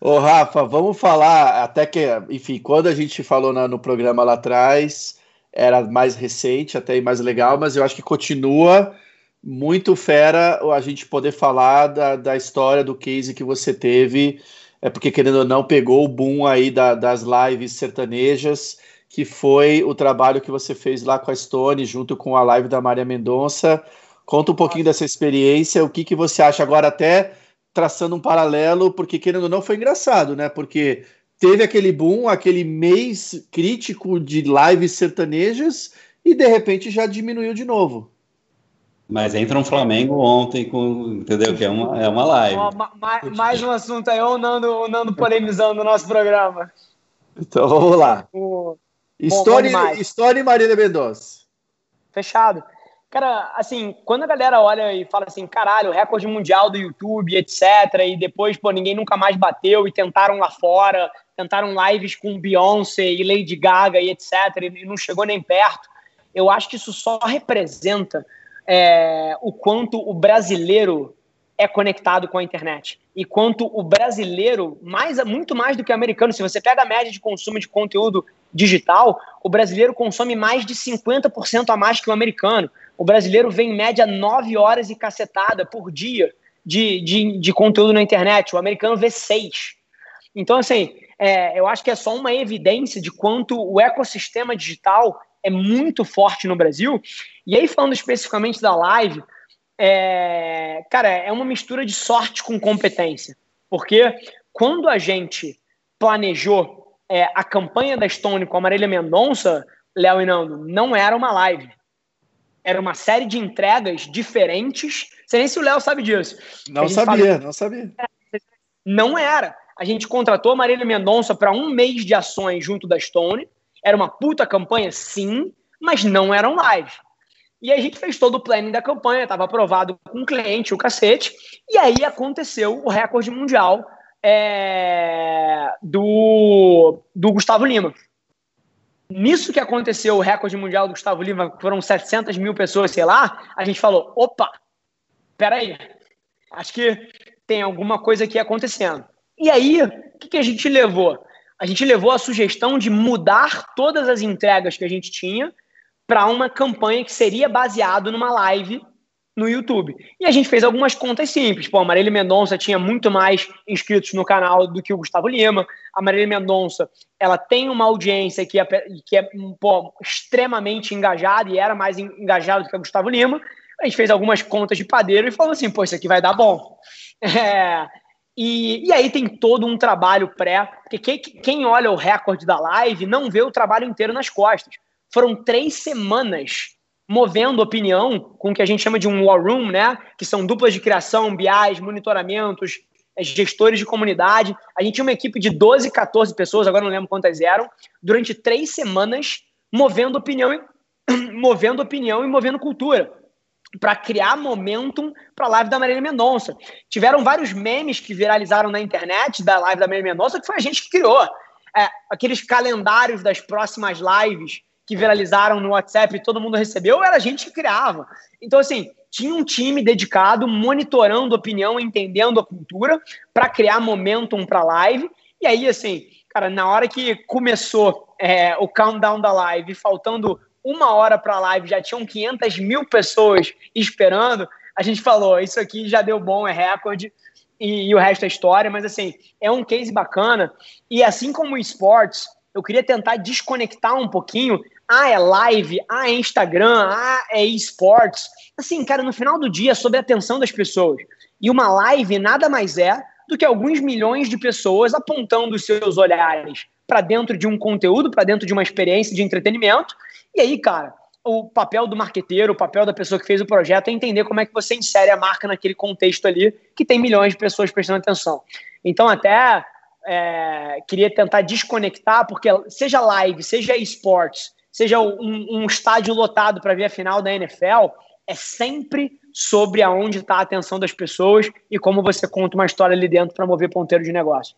Ô, Rafa, vamos falar, até que, enfim, quando a gente falou na, no programa lá atrás, era mais recente, até mais legal, mas eu acho que continua muito fera a gente poder falar da, da história do case que você teve, é porque, querendo ou não, pegou o boom aí da, das lives sertanejas, que foi o trabalho que você fez lá com a Stone, junto com a live da Maria Mendonça. Conta um pouquinho dessa experiência, o que, que você acha agora até traçando um paralelo, porque querendo ou não foi engraçado, né? Porque teve aquele boom, aquele mês crítico de lives sertanejas e de repente já diminuiu de novo. Mas entra um Flamengo ontem com, entendeu? Que é uma, é uma live. Oh, ma, mais um assunto aí, o Nando, o Nando polemizando no nosso programa. Então vamos lá. O... História, História Marília Mendonça. Fechado. Cara, assim, quando a galera olha e fala assim, caralho, recorde mundial do YouTube, etc., e depois, pô, ninguém nunca mais bateu e tentaram lá fora, tentaram lives com Beyoncé e Lady Gaga e etc., e não chegou nem perto, eu acho que isso só representa é, o quanto o brasileiro é conectado com a internet. E quanto o brasileiro, mais, muito mais do que o americano, se você pega a média de consumo de conteúdo digital, o brasileiro consome mais de 50% a mais que o americano. O brasileiro vê em média 9 horas e cacetada por dia de, de, de conteúdo na internet. O americano vê 6. Então, assim, é, eu acho que é só uma evidência de quanto o ecossistema digital é muito forte no Brasil. E aí, falando especificamente da live, é, cara, é uma mistura de sorte com competência. Porque quando a gente planejou é, a campanha da Stone com a Marília Mendonça, Léo e Nando, não era uma live. Era uma série de entregas diferentes. Não sei nem se o Léo sabe disso. Não sabia, fala... não sabia. Não era. A gente contratou a Marília Mendonça para um mês de ações junto da Stone. Era uma puta campanha, sim, mas não eram live. E a gente fez todo o planning da campanha, estava aprovado com o cliente, o cacete. E aí aconteceu o recorde mundial é, do, do Gustavo Lima. Nisso que aconteceu o recorde mundial do Gustavo Lima, foram 700 mil pessoas, sei lá, a gente falou: opa, peraí, acho que tem alguma coisa aqui acontecendo. E aí, o que, que a gente levou? A gente levou a sugestão de mudar todas as entregas que a gente tinha para uma campanha que seria baseado numa live no YouTube. E a gente fez algumas contas simples. Pô, a Marília Mendonça tinha muito mais inscritos no canal do que o Gustavo Lima. A Marília Mendonça, ela tem uma audiência que é, que é pô, extremamente engajada e era mais engajada do que o Gustavo Lima. A gente fez algumas contas de padeiro e falou assim, pô, isso aqui vai dar bom. É, e, e aí tem todo um trabalho pré, porque quem, quem olha o recorde da live não vê o trabalho inteiro nas costas. Foram três semanas movendo opinião com o que a gente chama de um war room, né? Que são duplas de criação, BIs, monitoramentos, eh, gestores de comunidade. A gente tinha uma equipe de 12, 14 pessoas, agora não lembro quantas eram, durante três semanas movendo opinião, movendo opinião e movendo cultura para criar momentum para a live da Marília Mendonça. Tiveram vários memes que viralizaram na internet da live da Marília Mendonça que foi a gente que criou. É, aqueles calendários das próximas lives que viralizaram no WhatsApp e todo mundo recebeu, era a gente que criava. Então, assim, tinha um time dedicado, monitorando a opinião, entendendo a cultura, para criar momentum para a live. E aí, assim, cara, na hora que começou é, o countdown da live, faltando uma hora para a live, já tinham 500 mil pessoas esperando, a gente falou, isso aqui já deu bom, é recorde, e, e o resto é história, mas assim, é um case bacana, e assim como o esportes, eu queria tentar desconectar um pouquinho. Ah, é live, ah, é Instagram, ah, é esportes. Assim, cara, no final do dia é sobre a atenção das pessoas. E uma live nada mais é do que alguns milhões de pessoas apontando os seus olhares para dentro de um conteúdo, para dentro de uma experiência de entretenimento. E aí, cara, o papel do marqueteiro, o papel da pessoa que fez o projeto é entender como é que você insere a marca naquele contexto ali que tem milhões de pessoas prestando atenção. Então, até é, queria tentar desconectar, porque seja live, seja esportes, seja um, um estádio lotado para ver a final da NFL, é sempre sobre aonde está a atenção das pessoas e como você conta uma história ali dentro para mover ponteiro de negócio.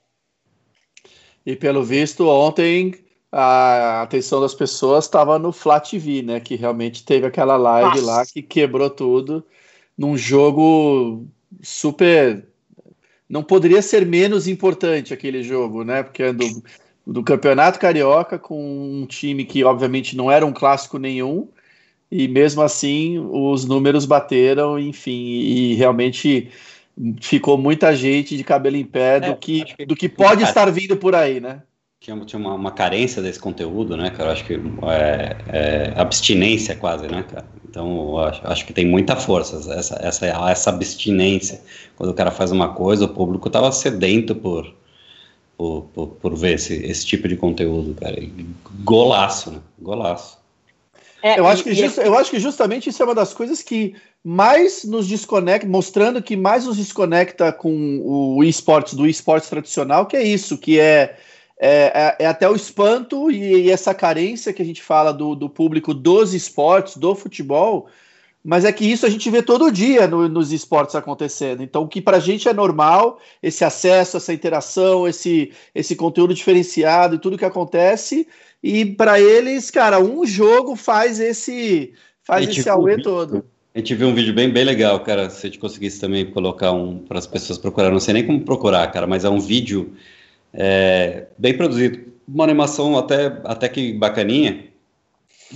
E pelo visto, ontem a atenção das pessoas estava no Flat TV, né? Que realmente teve aquela live Nossa. lá que quebrou tudo num jogo super não poderia ser menos importante aquele jogo, né? Porque é do, do Campeonato Carioca com um time que obviamente não era um clássico nenhum e mesmo assim os números bateram, enfim, e realmente ficou muita gente de cabelo em pé do é, que, que, do que pode estar vindo por aí, né? Tinha, tinha uma, uma, carência desse conteúdo, né, cara? Acho que é, é, abstinência quase, né, cara? Então, acho, acho, que tem muita força essa, essa, essa abstinência. Quando o cara faz uma coisa, o público estava sedento por, por, por, por, ver esse, esse tipo de conteúdo, cara. E golaço, né? Golaço. É, eu, acho que just, eu acho que justamente isso é uma das coisas que mais nos desconecta, mostrando que mais nos desconecta com o esportes do esportes tradicional, que é isso, que é é, é, é, até o espanto e, e, essa carência que a gente fala do, do, público dos esportes, do futebol, mas é que isso a gente vê todo dia no, nos esportes acontecendo. Então, o que para a gente é normal, esse acesso, essa interação, esse, esse conteúdo diferenciado e tudo que acontece, e para eles, cara, um jogo faz esse faz esse auê todo. A gente viu um vídeo bem, bem legal, cara. Se a gente conseguisse também colocar um para as pessoas procurar, não sei nem como procurar, cara, mas é um vídeo é, bem produzido, uma animação até, até que bacaninha,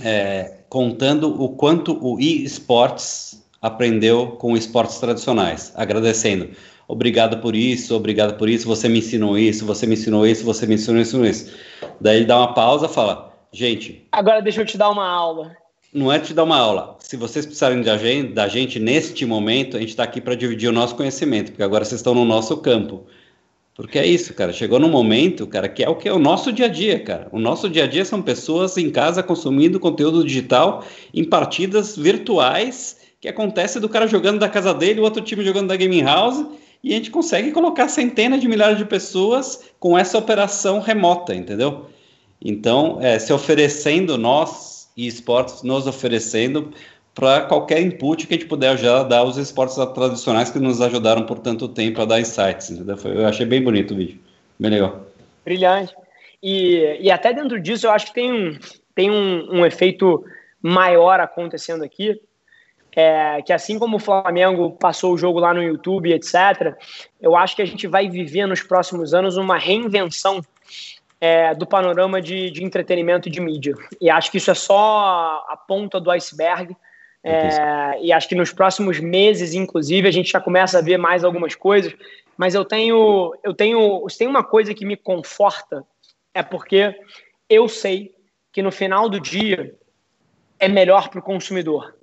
é, contando o quanto o eSports aprendeu com esportes tradicionais, agradecendo. Obrigado por isso, obrigado por isso, você me ensinou isso, você me ensinou isso, você me ensinou isso, isso. Daí ele dá uma pausa fala, gente... Agora deixa eu te dar uma aula. Não é te dar uma aula. Se vocês precisarem da gente, da gente neste momento, a gente está aqui para dividir o nosso conhecimento, porque agora vocês estão no nosso campo Porque é isso, cara. Chegou num momento, cara, que é o que é o nosso dia a dia, cara. O nosso dia a dia são pessoas em casa consumindo conteúdo digital em partidas virtuais que acontece do cara jogando da casa dele, o outro time jogando da gaming house, e a gente consegue colocar centenas de milhares de pessoas com essa operação remota, entendeu? Então, é, se oferecendo nós e esportes nos oferecendo para qualquer input que a gente puder já dar os esportes tradicionais que nos ajudaram por tanto tempo a dar insights. Entendeu? Eu achei bem bonito o vídeo, bem legal. Brilhante. E, e até dentro disso eu acho que tem um, tem um, um efeito maior acontecendo aqui, é, que assim como o Flamengo passou o jogo lá no YouTube, etc., eu acho que a gente vai viver nos próximos anos uma reinvenção é, do panorama de, de entretenimento e de mídia. E acho que isso é só a ponta do iceberg. É, e acho que nos próximos meses, inclusive, a gente já começa a ver mais algumas coisas. Mas eu tenho, eu tenho, tem uma coisa que me conforta é porque eu sei que no final do dia é melhor para o consumidor.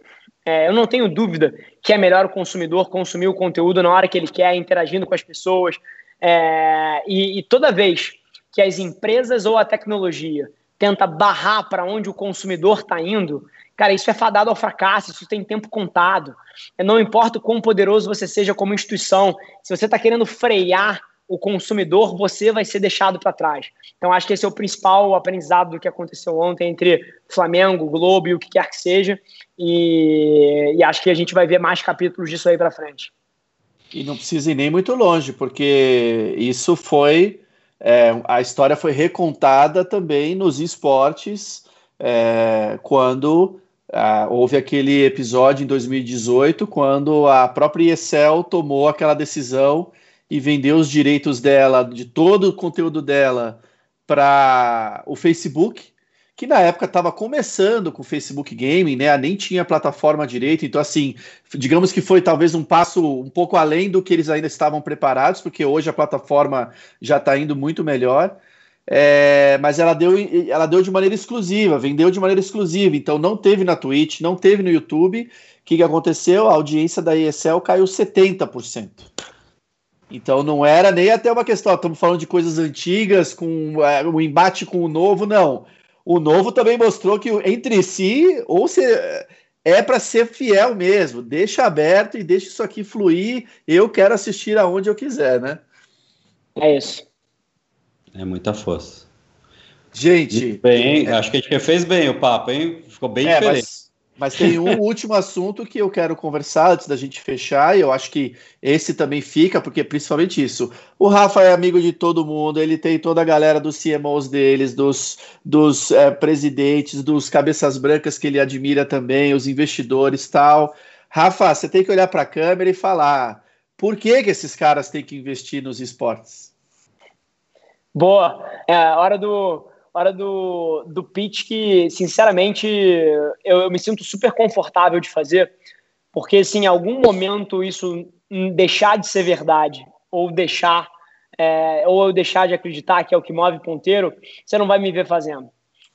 É, eu não tenho dúvida que é melhor o consumidor consumir o conteúdo na hora que ele quer, interagindo com as pessoas. É, e, e toda vez que as empresas ou a tecnologia tenta barrar para onde o consumidor está indo, Cara, isso é fadado ao fracasso, isso tem tempo contado. Não importa o quão poderoso você seja como instituição, se você está querendo frear o consumidor, você vai ser deixado para trás. Então, acho que esse é o principal aprendizado do que aconteceu ontem entre Flamengo, Globo e o que quer que seja. E, e acho que a gente vai ver mais capítulos disso aí para frente. E não precisa ir nem muito longe, porque isso foi. É, a história foi recontada também nos esportes, é, quando Uh, houve aquele episódio em 2018 quando a própria ESL tomou aquela decisão e vendeu os direitos dela, de todo o conteúdo dela, para o Facebook, que na época estava começando com o Facebook Gaming, né? Nem tinha plataforma direito, então assim, digamos que foi talvez um passo um pouco além do que eles ainda estavam preparados, porque hoje a plataforma já está indo muito melhor. É, mas ela deu, ela deu de maneira exclusiva, vendeu de maneira exclusiva, então não teve na Twitch, não teve no YouTube. O que, que aconteceu? A audiência da ESL caiu 70%. Então não era nem até uma questão, estamos falando de coisas antigas, com é, um embate com o novo, não. O novo também mostrou que entre si, ou se é para ser fiel mesmo, deixa aberto e deixa isso aqui fluir. Eu quero assistir aonde eu quiser, né? É isso. É muita força. Gente. Bem, é... acho que a gente fez bem o papo, hein? Ficou bem é, diferente. Mas, mas tem um último assunto que eu quero conversar antes da gente fechar, e eu acho que esse também fica, porque principalmente isso. O Rafa é amigo de todo mundo, ele tem toda a galera dos CMOs deles, dos, dos é, presidentes, dos cabeças brancas que ele admira também, os investidores tal. Rafa, você tem que olhar para a câmera e falar por que, que esses caras têm que investir nos esportes? Boa. É hora do hora do, do pitch que, sinceramente, eu, eu me sinto super confortável de fazer, porque se em algum momento isso deixar de ser verdade ou deixar é, ou eu deixar de acreditar que é o que move ponteiro, você não vai me ver fazendo.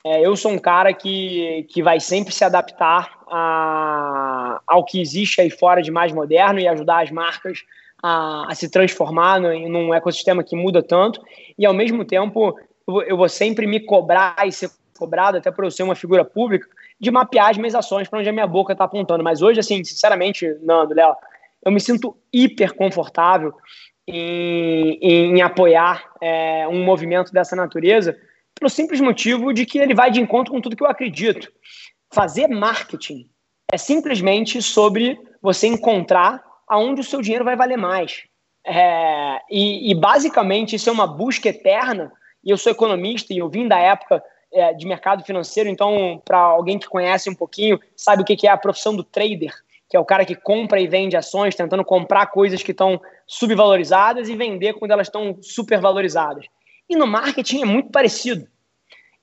É, eu sou um cara que, que vai sempre se adaptar a, ao que existe aí fora de mais moderno e ajudar as marcas a, a se transformar num, num ecossistema que muda tanto, e ao mesmo tempo eu, eu vou sempre me cobrar e ser cobrado, até por eu ser uma figura pública, de mapear as minhas ações para onde a minha boca está apontando. Mas hoje, assim, sinceramente, Nando, Léo, eu me sinto hiper confortável em, em, em apoiar é, um movimento dessa natureza, pelo simples motivo de que ele vai de encontro com tudo que eu acredito. Fazer marketing é simplesmente sobre você encontrar aonde o seu dinheiro vai valer mais. É, e, e, basicamente isso é uma busca eterna. E eu sou economista e eu vim da época é, de mercado financeiro, então, para alguém que conhece um pouquinho, sabe o que, que é a profissão do trader, que é o cara que compra e vende ações, tentando comprar coisas que estão subvalorizadas e vender quando elas estão supervalorizadas. E no marketing é muito parecido.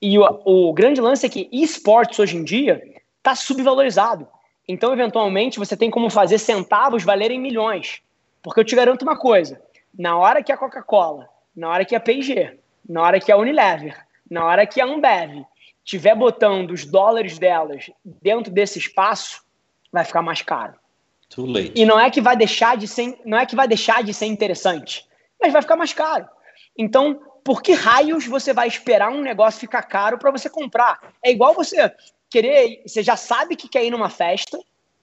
E o, o grande lance é que esportes hoje em dia está subvalorizado. Então, eventualmente, você tem como fazer centavos valerem milhões. Porque eu te garanto uma coisa: na hora que a Coca-Cola, na hora que a P&G, na hora que a Unilever, na hora que a Ambev estiver botando os dólares delas dentro desse espaço, vai ficar mais caro. Too late. E não é que vai deixar de ser, não é que vai deixar de ser interessante, mas vai ficar mais caro. Então, por que raios você vai esperar um negócio ficar caro para você comprar? É igual você querer, você já sabe que quer ir numa festa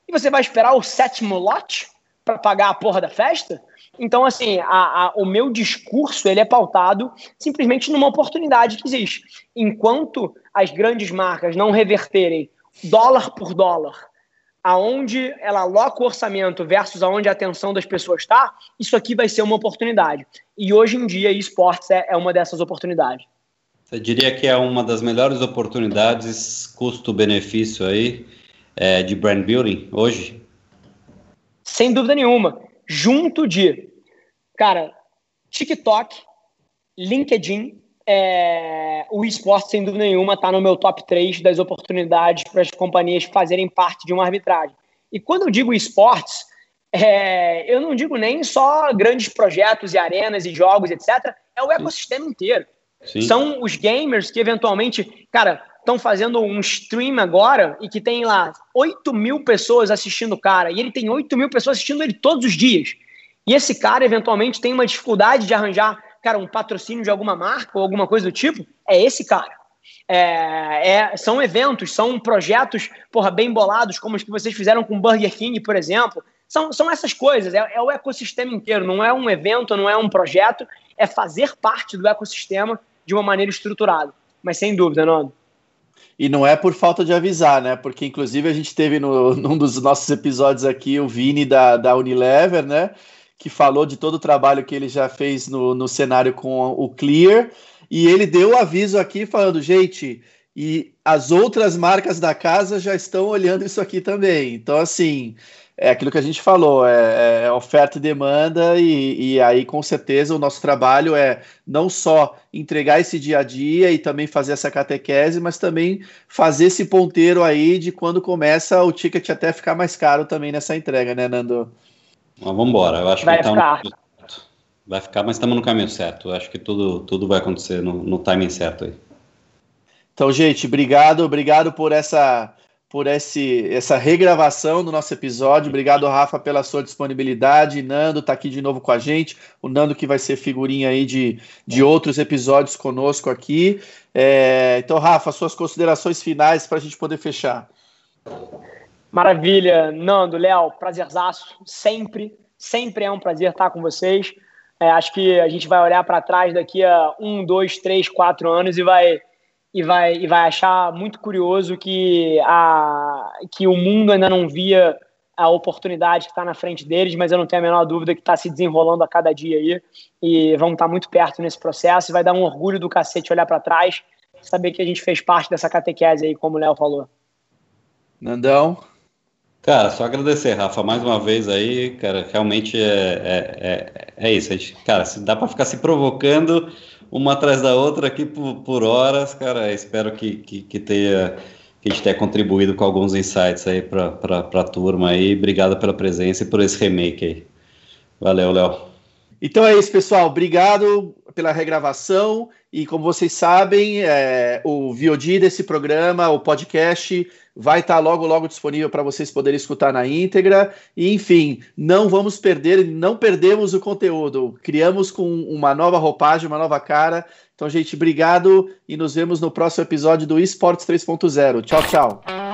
e você vai esperar o sétimo lote para pagar a porra da festa? Então, assim, a, a, o meu discurso ele é pautado simplesmente numa oportunidade que existe. Enquanto as grandes marcas não reverterem dólar por dólar aonde ela aloca o orçamento versus aonde a atenção das pessoas está, isso aqui vai ser uma oportunidade. E hoje em dia, esportes é, é uma dessas oportunidades. Você diria que é uma das melhores oportunidades custo-benefício aí é, de brand building hoje? Sem dúvida nenhuma. Junto de, cara, TikTok, LinkedIn, é, o esporte, sem dúvida nenhuma, está no meu top 3 das oportunidades para as companhias fazerem parte de uma arbitragem. E quando eu digo esportes, é, eu não digo nem só grandes projetos e arenas e jogos, etc. É o ecossistema inteiro. Sim. São os gamers que eventualmente, cara, estão fazendo um stream agora e que tem lá 8 mil pessoas assistindo o cara, e ele tem 8 mil pessoas assistindo ele todos os dias. E esse cara, eventualmente, tem uma dificuldade de arranjar cara, um patrocínio de alguma marca ou alguma coisa do tipo, é esse cara. É, é, são eventos, são projetos porra, bem bolados, como os que vocês fizeram com Burger King, por exemplo. São, são essas coisas, é, é o ecossistema inteiro, não é um evento, não é um projeto, é fazer parte do ecossistema de uma maneira estruturada. Mas sem dúvida, Nando. E não é por falta de avisar, né? Porque, inclusive, a gente teve no, num dos nossos episódios aqui o Vini da, da Unilever, né? que falou de todo o trabalho que ele já fez no, no cenário com o Clear, e ele deu o aviso aqui falando, gente, e as outras marcas da casa já estão olhando isso aqui também. Então, assim, é aquilo que a gente falou, é, é oferta e demanda, e, e, aí com certeza o nosso trabalho é não só entregar esse dia a dia e também fazer essa catequese, mas também fazer esse ponteiro aí de quando começa o ticket até ficar mais caro também nessa entrega, né, Nando? Mas vamos embora. Eu acho vai que ficar. Vai ficar, mas estamos no caminho certo. Eu acho que tudo, tudo vai acontecer no, no timing certo aí. Então, gente, obrigado, obrigado por essa por esse, essa regravação do nosso episódio. Obrigado, Rafa, pela sua disponibilidade. Nando está aqui de novo com a gente. O Nando que vai ser figurinha aí de, de outros episódios conosco aqui. É, então, Rafa, suas considerações finais para a gente poder fechar. Maravilha, Nando, Léo, prazerzaço, sempre, sempre é um prazer estar com vocês. É, acho que a gente vai olhar para trás daqui a um, dois, três, quatro anos e vai e vai e vai achar muito curioso que a que o mundo ainda não via a oportunidade que está na frente deles, mas eu não tenho a menor dúvida que está se desenrolando a cada dia aí e vamos estar muito perto nesse processo e vai dar um orgulho do cacete olhar para trás, saber que a gente fez parte dessa catequese aí, como o Léo falou. Nandão, Cara, só agradecer, Rafa, mais uma vez aí, cara, realmente é, é, é, é isso. A gente, cara, se dá para ficar se provocando uma atrás da outra aqui por, por horas, cara, espero que, que, que, tenha, que a gente tenha contribuído com alguns insights aí para a turma aí. Obrigado pela presença e por esse remake aí. Valeu, Léo. Então é isso, pessoal. Obrigado pela regravação. E como vocês sabem, é, o VOD desse programa, o podcast, vai estar logo, logo disponível para vocês poderem escutar na íntegra. E, enfim, não vamos perder, não perdemos o conteúdo. Criamos com uma nova roupagem, uma nova cara. Então, gente, obrigado e nos vemos no próximo episódio do Esportes 3.0. Tchau, tchau.